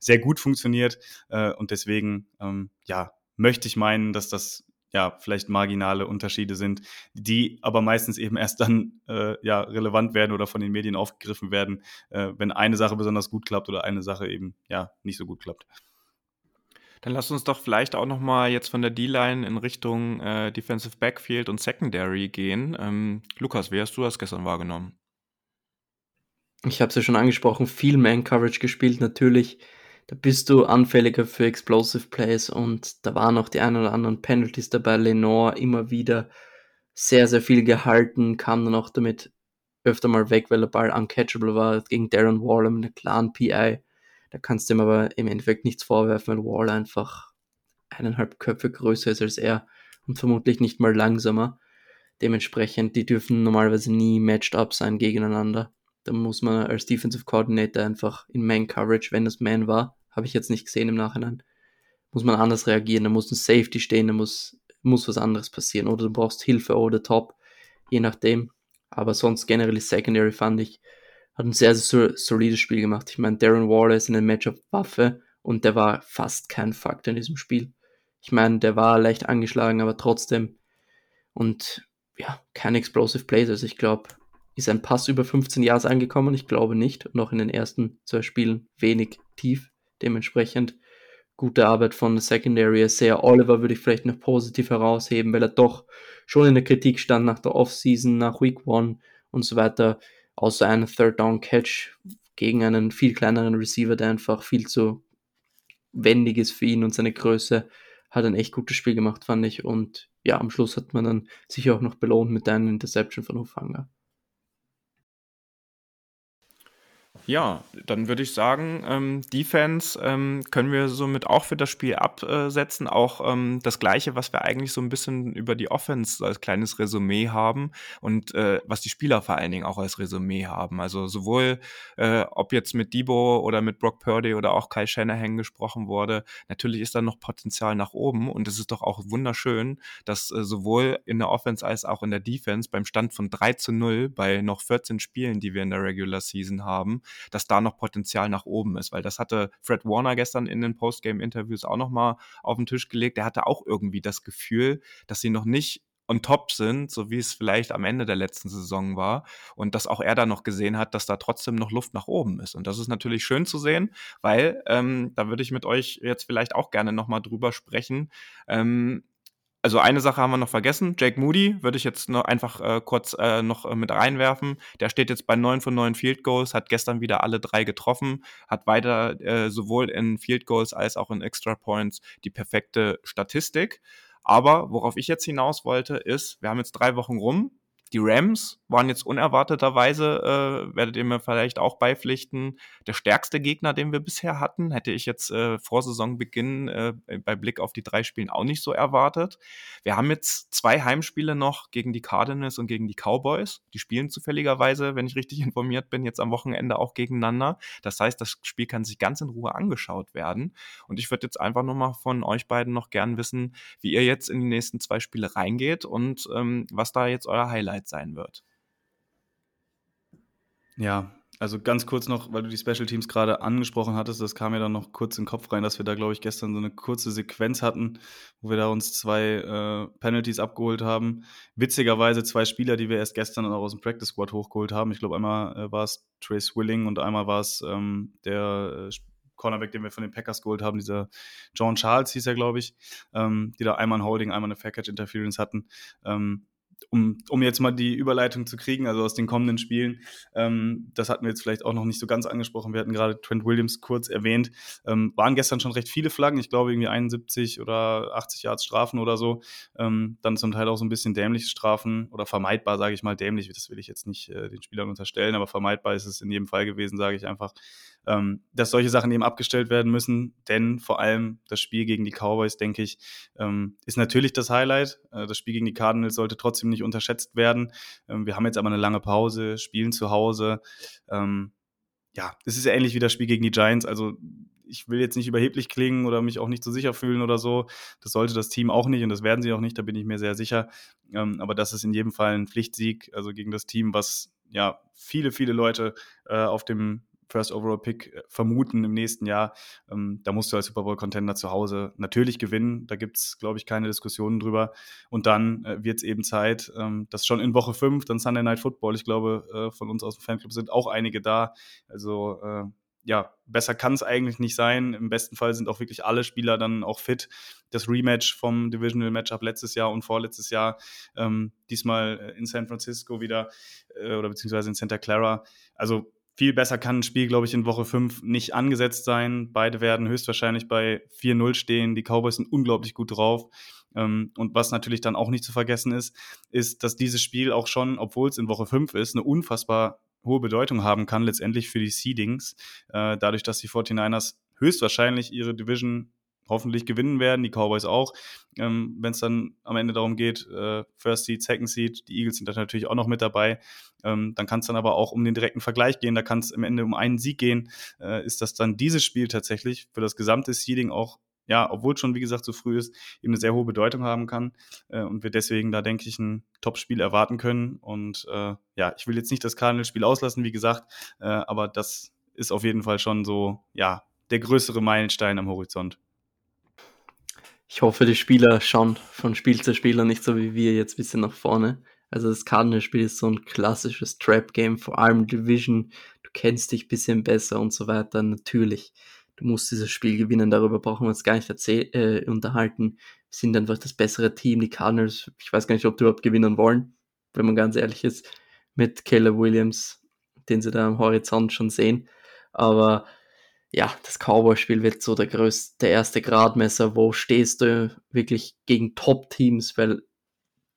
sehr gut funktioniert. Äh, und deswegen, ähm, ja, möchte ich meinen, dass das ja vielleicht marginale Unterschiede sind, die aber meistens eben erst dann äh, ja relevant werden oder von den Medien aufgegriffen werden, äh, wenn eine Sache besonders gut klappt oder eine Sache eben ja nicht so gut klappt. Dann lass uns doch vielleicht auch noch mal jetzt von der D-Line in Richtung äh, Defensive Backfield und Secondary gehen. Ähm, Lukas, wie hast du das gestern wahrgenommen? Ich habe es ja schon angesprochen, viel Man-Coverage gespielt natürlich. Da bist du anfälliger für Explosive Plays und da waren auch die ein oder anderen Penalties dabei. Lenore immer wieder sehr, sehr viel gehalten, kam dann auch damit öfter mal weg, weil der Ball uncatchable war gegen Darren Waller mit einer klaren PI. Da kannst du ihm aber im Endeffekt nichts vorwerfen, weil Waller einfach eineinhalb Köpfe größer ist als er und vermutlich nicht mal langsamer. Dementsprechend, die dürfen normalerweise nie matched up sein gegeneinander. Da muss man als Defensive Coordinator einfach in Man Coverage, wenn das Man war, habe ich jetzt nicht gesehen im Nachhinein, muss man anders reagieren. Da muss ein Safety stehen, da muss, muss was anderes passieren. Oder du brauchst Hilfe oder Top, je nachdem. Aber sonst generell Secondary, fand ich, hat ein sehr, sehr solides Spiel gemacht. Ich meine, Darren Waller ist in einem Matchup Waffe und der war fast kein Faktor in diesem Spiel. Ich meine, der war leicht angeschlagen, aber trotzdem. Und ja, kein Explosive Plays. Also ich glaube, ist ein Pass über 15 Jahre angekommen? Ich glaube nicht. Noch in den ersten zwei Spielen wenig tief. Dementsprechend gute Arbeit von Secondary. Sehr Oliver würde ich vielleicht noch positiv herausheben, weil er doch schon in der Kritik stand nach der Offseason, nach Week One und so weiter. Außer einen Third Down Catch gegen einen viel kleineren Receiver, der einfach viel zu wendig ist für ihn und seine Größe hat ein echt gutes Spiel gemacht, fand ich. Und ja, am Schluss hat man dann sicher auch noch belohnt mit einer Interception von Hufanga. Ja, dann würde ich sagen, ähm, Defense ähm, können wir somit auch für das Spiel absetzen. Auch ähm, das Gleiche, was wir eigentlich so ein bisschen über die Offense als kleines Resümee haben und äh, was die Spieler vor allen Dingen auch als Resümee haben. Also sowohl, äh, ob jetzt mit Debo oder mit Brock Purdy oder auch Kai Shanahan gesprochen wurde, natürlich ist da noch Potenzial nach oben und es ist doch auch wunderschön, dass äh, sowohl in der Offense als auch in der Defense beim Stand von 3 zu 0 bei noch 14 Spielen, die wir in der Regular Season haben, dass da noch Potenzial nach oben ist, weil das hatte Fred Warner gestern in den Postgame-Interviews auch nochmal auf den Tisch gelegt. Der hatte auch irgendwie das Gefühl, dass sie noch nicht on top sind, so wie es vielleicht am Ende der letzten Saison war. Und dass auch er da noch gesehen hat, dass da trotzdem noch Luft nach oben ist. Und das ist natürlich schön zu sehen, weil ähm, da würde ich mit euch jetzt vielleicht auch gerne nochmal drüber sprechen. Ähm, also eine Sache haben wir noch vergessen. Jake Moody würde ich jetzt noch einfach äh, kurz äh, noch äh, mit reinwerfen. Der steht jetzt bei 9 von 9 Field Goals, hat gestern wieder alle drei getroffen, hat weiter äh, sowohl in Field Goals als auch in Extra Points die perfekte Statistik. Aber worauf ich jetzt hinaus wollte, ist, wir haben jetzt drei Wochen rum. Die Rams waren jetzt unerwarteterweise, äh, werdet ihr mir vielleicht auch beipflichten, der stärkste Gegner, den wir bisher hatten. Hätte ich jetzt äh, vor Saisonbeginn äh, bei Blick auf die drei Spielen auch nicht so erwartet. Wir haben jetzt zwei Heimspiele noch gegen die Cardinals und gegen die Cowboys. Die spielen zufälligerweise, wenn ich richtig informiert bin, jetzt am Wochenende auch gegeneinander. Das heißt, das Spiel kann sich ganz in Ruhe angeschaut werden. Und ich würde jetzt einfach nur mal von euch beiden noch gern wissen, wie ihr jetzt in die nächsten zwei Spiele reingeht und ähm, was da jetzt euer Highlight sein wird. Ja, also ganz kurz noch, weil du die Special Teams gerade angesprochen hattest, das kam mir dann noch kurz in den Kopf rein, dass wir da, glaube ich, gestern so eine kurze Sequenz hatten, wo wir da uns zwei äh, Penalties abgeholt haben. Witzigerweise zwei Spieler, die wir erst gestern auch aus dem Practice Squad hochgeholt haben. Ich glaube, einmal äh, war es Trace Willing und einmal war es ähm, der äh, Cornerback, den wir von den Packers geholt haben, dieser John Charles hieß er, glaube ich, ähm, die da einmal ein Holding, einmal eine Fair Catch Interference hatten. Ähm, um, um jetzt mal die Überleitung zu kriegen, also aus den kommenden Spielen, ähm, das hatten wir jetzt vielleicht auch noch nicht so ganz angesprochen. Wir hatten gerade Trent Williams kurz erwähnt. Ähm, waren gestern schon recht viele Flaggen, ich glaube irgendwie 71 oder 80 Yards Strafen oder so. Ähm, dann zum Teil auch so ein bisschen dämliche Strafen oder vermeidbar, sage ich mal, dämlich. Das will ich jetzt nicht äh, den Spielern unterstellen, aber vermeidbar ist es in jedem Fall gewesen, sage ich einfach ähm, dass solche Sachen eben abgestellt werden müssen. Denn vor allem das Spiel gegen die Cowboys, denke ich, ähm, ist natürlich das Highlight. Äh, das Spiel gegen die Cardinals sollte trotzdem nicht unterschätzt werden. Ähm, wir haben jetzt aber eine lange Pause, spielen zu Hause. Ähm, ja, es ist ähnlich wie das Spiel gegen die Giants. Also ich will jetzt nicht überheblich klingen oder mich auch nicht so sicher fühlen oder so. Das sollte das Team auch nicht und das werden sie auch nicht, da bin ich mir sehr sicher. Ähm, aber das ist in jedem Fall ein Pflichtsieg, also gegen das Team, was ja viele, viele Leute äh, auf dem First Overall Pick äh, vermuten im nächsten Jahr. Ähm, da musst du als Super Bowl Contender zu Hause natürlich gewinnen. Da gibt es, glaube ich, keine Diskussionen drüber. Und dann äh, wird es eben Zeit, ähm, dass schon in Woche 5 dann Sunday Night Football, ich glaube, äh, von uns aus dem Fanclub sind auch einige da. Also äh, ja, besser kann es eigentlich nicht sein. Im besten Fall sind auch wirklich alle Spieler dann auch fit. Das Rematch vom Divisional Matchup letztes Jahr und vorletztes Jahr, ähm, diesmal äh, in San Francisco wieder äh, oder beziehungsweise in Santa Clara. Also viel besser kann ein Spiel, glaube ich, in Woche 5 nicht angesetzt sein. Beide werden höchstwahrscheinlich bei 4-0 stehen. Die Cowboys sind unglaublich gut drauf. Ähm, und was natürlich dann auch nicht zu vergessen ist, ist, dass dieses Spiel auch schon, obwohl es in Woche 5 ist, eine unfassbar hohe Bedeutung haben kann, letztendlich für die Seedings. Äh, dadurch, dass die 49ers höchstwahrscheinlich ihre Division hoffentlich gewinnen werden, die Cowboys auch. Ähm, Wenn es dann am Ende darum geht, äh, First Seed, Second Seed, die Eagles sind da natürlich auch noch mit dabei. Ähm, dann kann es dann aber auch um den direkten Vergleich gehen, da kann es am Ende um einen Sieg gehen. Äh, ist das dann dieses Spiel tatsächlich für das gesamte Seeding auch ja, obwohl schon, wie gesagt, so früh ist, eben eine sehr hohe Bedeutung haben kann äh, und wir deswegen da, denke ich, ein Top-Spiel erwarten können. Und äh, ja, ich will jetzt nicht das Cardinals-Spiel auslassen, wie gesagt, äh, aber das ist auf jeden Fall schon so, ja, der größere Meilenstein am Horizont. Ich hoffe, die Spieler schauen von Spiel zu Spiel und nicht so wie wir jetzt ein bisschen nach vorne. Also das Cardinals-Spiel ist so ein klassisches Trap-Game, vor allem Division. Du kennst dich ein bisschen besser und so weiter. Natürlich du musst dieses Spiel gewinnen, darüber brauchen wir uns gar nicht äh, unterhalten. Wir sind einfach das bessere Team, die Cardinals, ich weiß gar nicht, ob die überhaupt gewinnen wollen, wenn man ganz ehrlich ist, mit Caleb Williams, den sie da am Horizont schon sehen. Aber ja, das Cowboy-Spiel wird so der größte, der erste Gradmesser, wo stehst du wirklich gegen Top-Teams, weil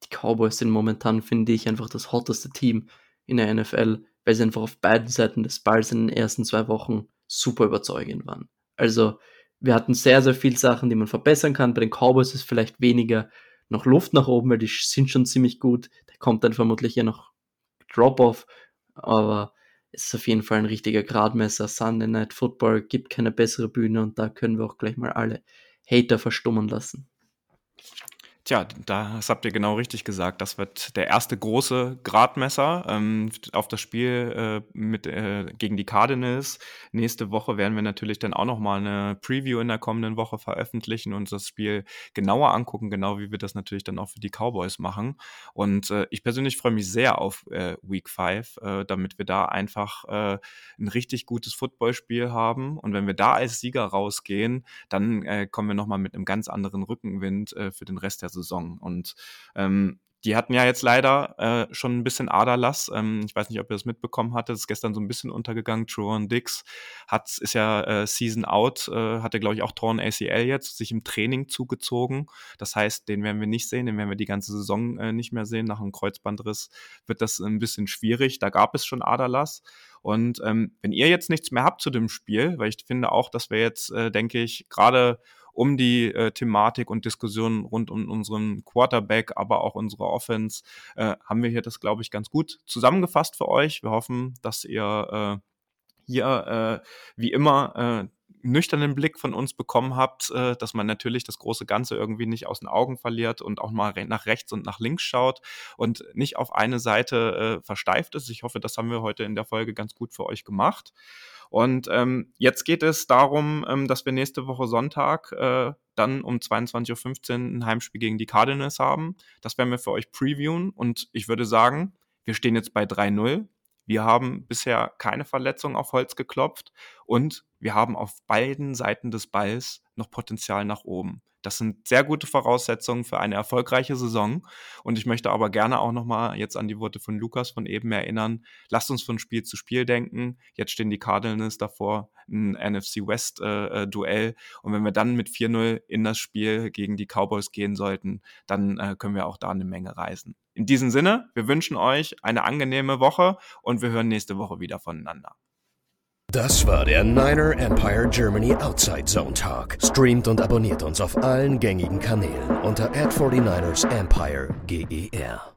die Cowboys sind momentan, finde ich, einfach das hotteste Team in der NFL, weil sie einfach auf beiden Seiten des Balls in den ersten zwei Wochen super überzeugend waren. Also wir hatten sehr, sehr viele Sachen, die man verbessern kann. Bei den Cowboys ist vielleicht weniger noch Luft nach oben, weil die sind schon ziemlich gut. Da kommt dann vermutlich ja noch Drop-off, aber ist auf jeden Fall ein richtiger Gradmesser. Sunday Night Football gibt keine bessere Bühne und da können wir auch gleich mal alle Hater verstummen lassen. Tja, das habt ihr genau richtig gesagt. Das wird der erste große Gradmesser ähm, auf das Spiel äh, mit, äh, gegen die Cardinals. Nächste Woche werden wir natürlich dann auch noch mal eine Preview in der kommenden Woche veröffentlichen und das Spiel genauer angucken, genau wie wir das natürlich dann auch für die Cowboys machen. Und äh, ich persönlich freue mich sehr auf äh, Week 5, äh, damit wir da einfach äh, ein richtig gutes Footballspiel haben. Und wenn wir da als Sieger rausgehen, dann äh, kommen wir noch mal mit einem ganz anderen Rückenwind äh, für den Rest der Saison. Und ähm, die hatten ja jetzt leider äh, schon ein bisschen Aderlass. Ähm, ich weiß nicht, ob ihr das mitbekommen hattet. Das ist gestern so ein bisschen untergegangen. Truon Dix hat, ist ja äh, Season out, äh, hatte, glaube ich, auch Torn ACL jetzt, sich im Training zugezogen. Das heißt, den werden wir nicht sehen, den werden wir die ganze Saison äh, nicht mehr sehen. Nach einem Kreuzbandriss wird das ein bisschen schwierig. Da gab es schon Aderlass. Und ähm, wenn ihr jetzt nichts mehr habt zu dem Spiel, weil ich finde auch, dass wir jetzt, äh, denke ich, gerade um die äh, Thematik und Diskussion rund um unseren Quarterback, aber auch unsere Offense, äh, haben wir hier das, glaube ich, ganz gut zusammengefasst für euch. Wir hoffen, dass ihr äh, hier äh, wie immer äh, nüchternen Blick von uns bekommen habt, äh, dass man natürlich das große Ganze irgendwie nicht aus den Augen verliert und auch mal nach rechts und nach links schaut und nicht auf eine Seite äh, versteift ist. Ich hoffe, das haben wir heute in der Folge ganz gut für euch gemacht. Und ähm, jetzt geht es darum, ähm, dass wir nächste Woche Sonntag äh, dann um 22.15 Uhr ein Heimspiel gegen die Cardinals haben. Das werden wir für euch previewen und ich würde sagen, wir stehen jetzt bei 3-0. Wir haben bisher keine Verletzung auf Holz geklopft und wir haben auf beiden Seiten des Balls noch Potenzial nach oben. Das sind sehr gute Voraussetzungen für eine erfolgreiche Saison. Und ich möchte aber gerne auch nochmal jetzt an die Worte von Lukas von eben erinnern. Lasst uns von Spiel zu Spiel denken. Jetzt stehen die Cardinals davor, ein NFC West äh, äh, Duell. Und wenn wir dann mit 4-0 in das Spiel gegen die Cowboys gehen sollten, dann äh, können wir auch da eine Menge reisen. In diesem Sinne, wir wünschen euch eine angenehme Woche und wir hören nächste Woche wieder voneinander. Das war der Niner Empire Germany Outside Zone Talk. Streamt und abonniert uns auf allen gängigen Kanälen unter Ad49ers Empire GER.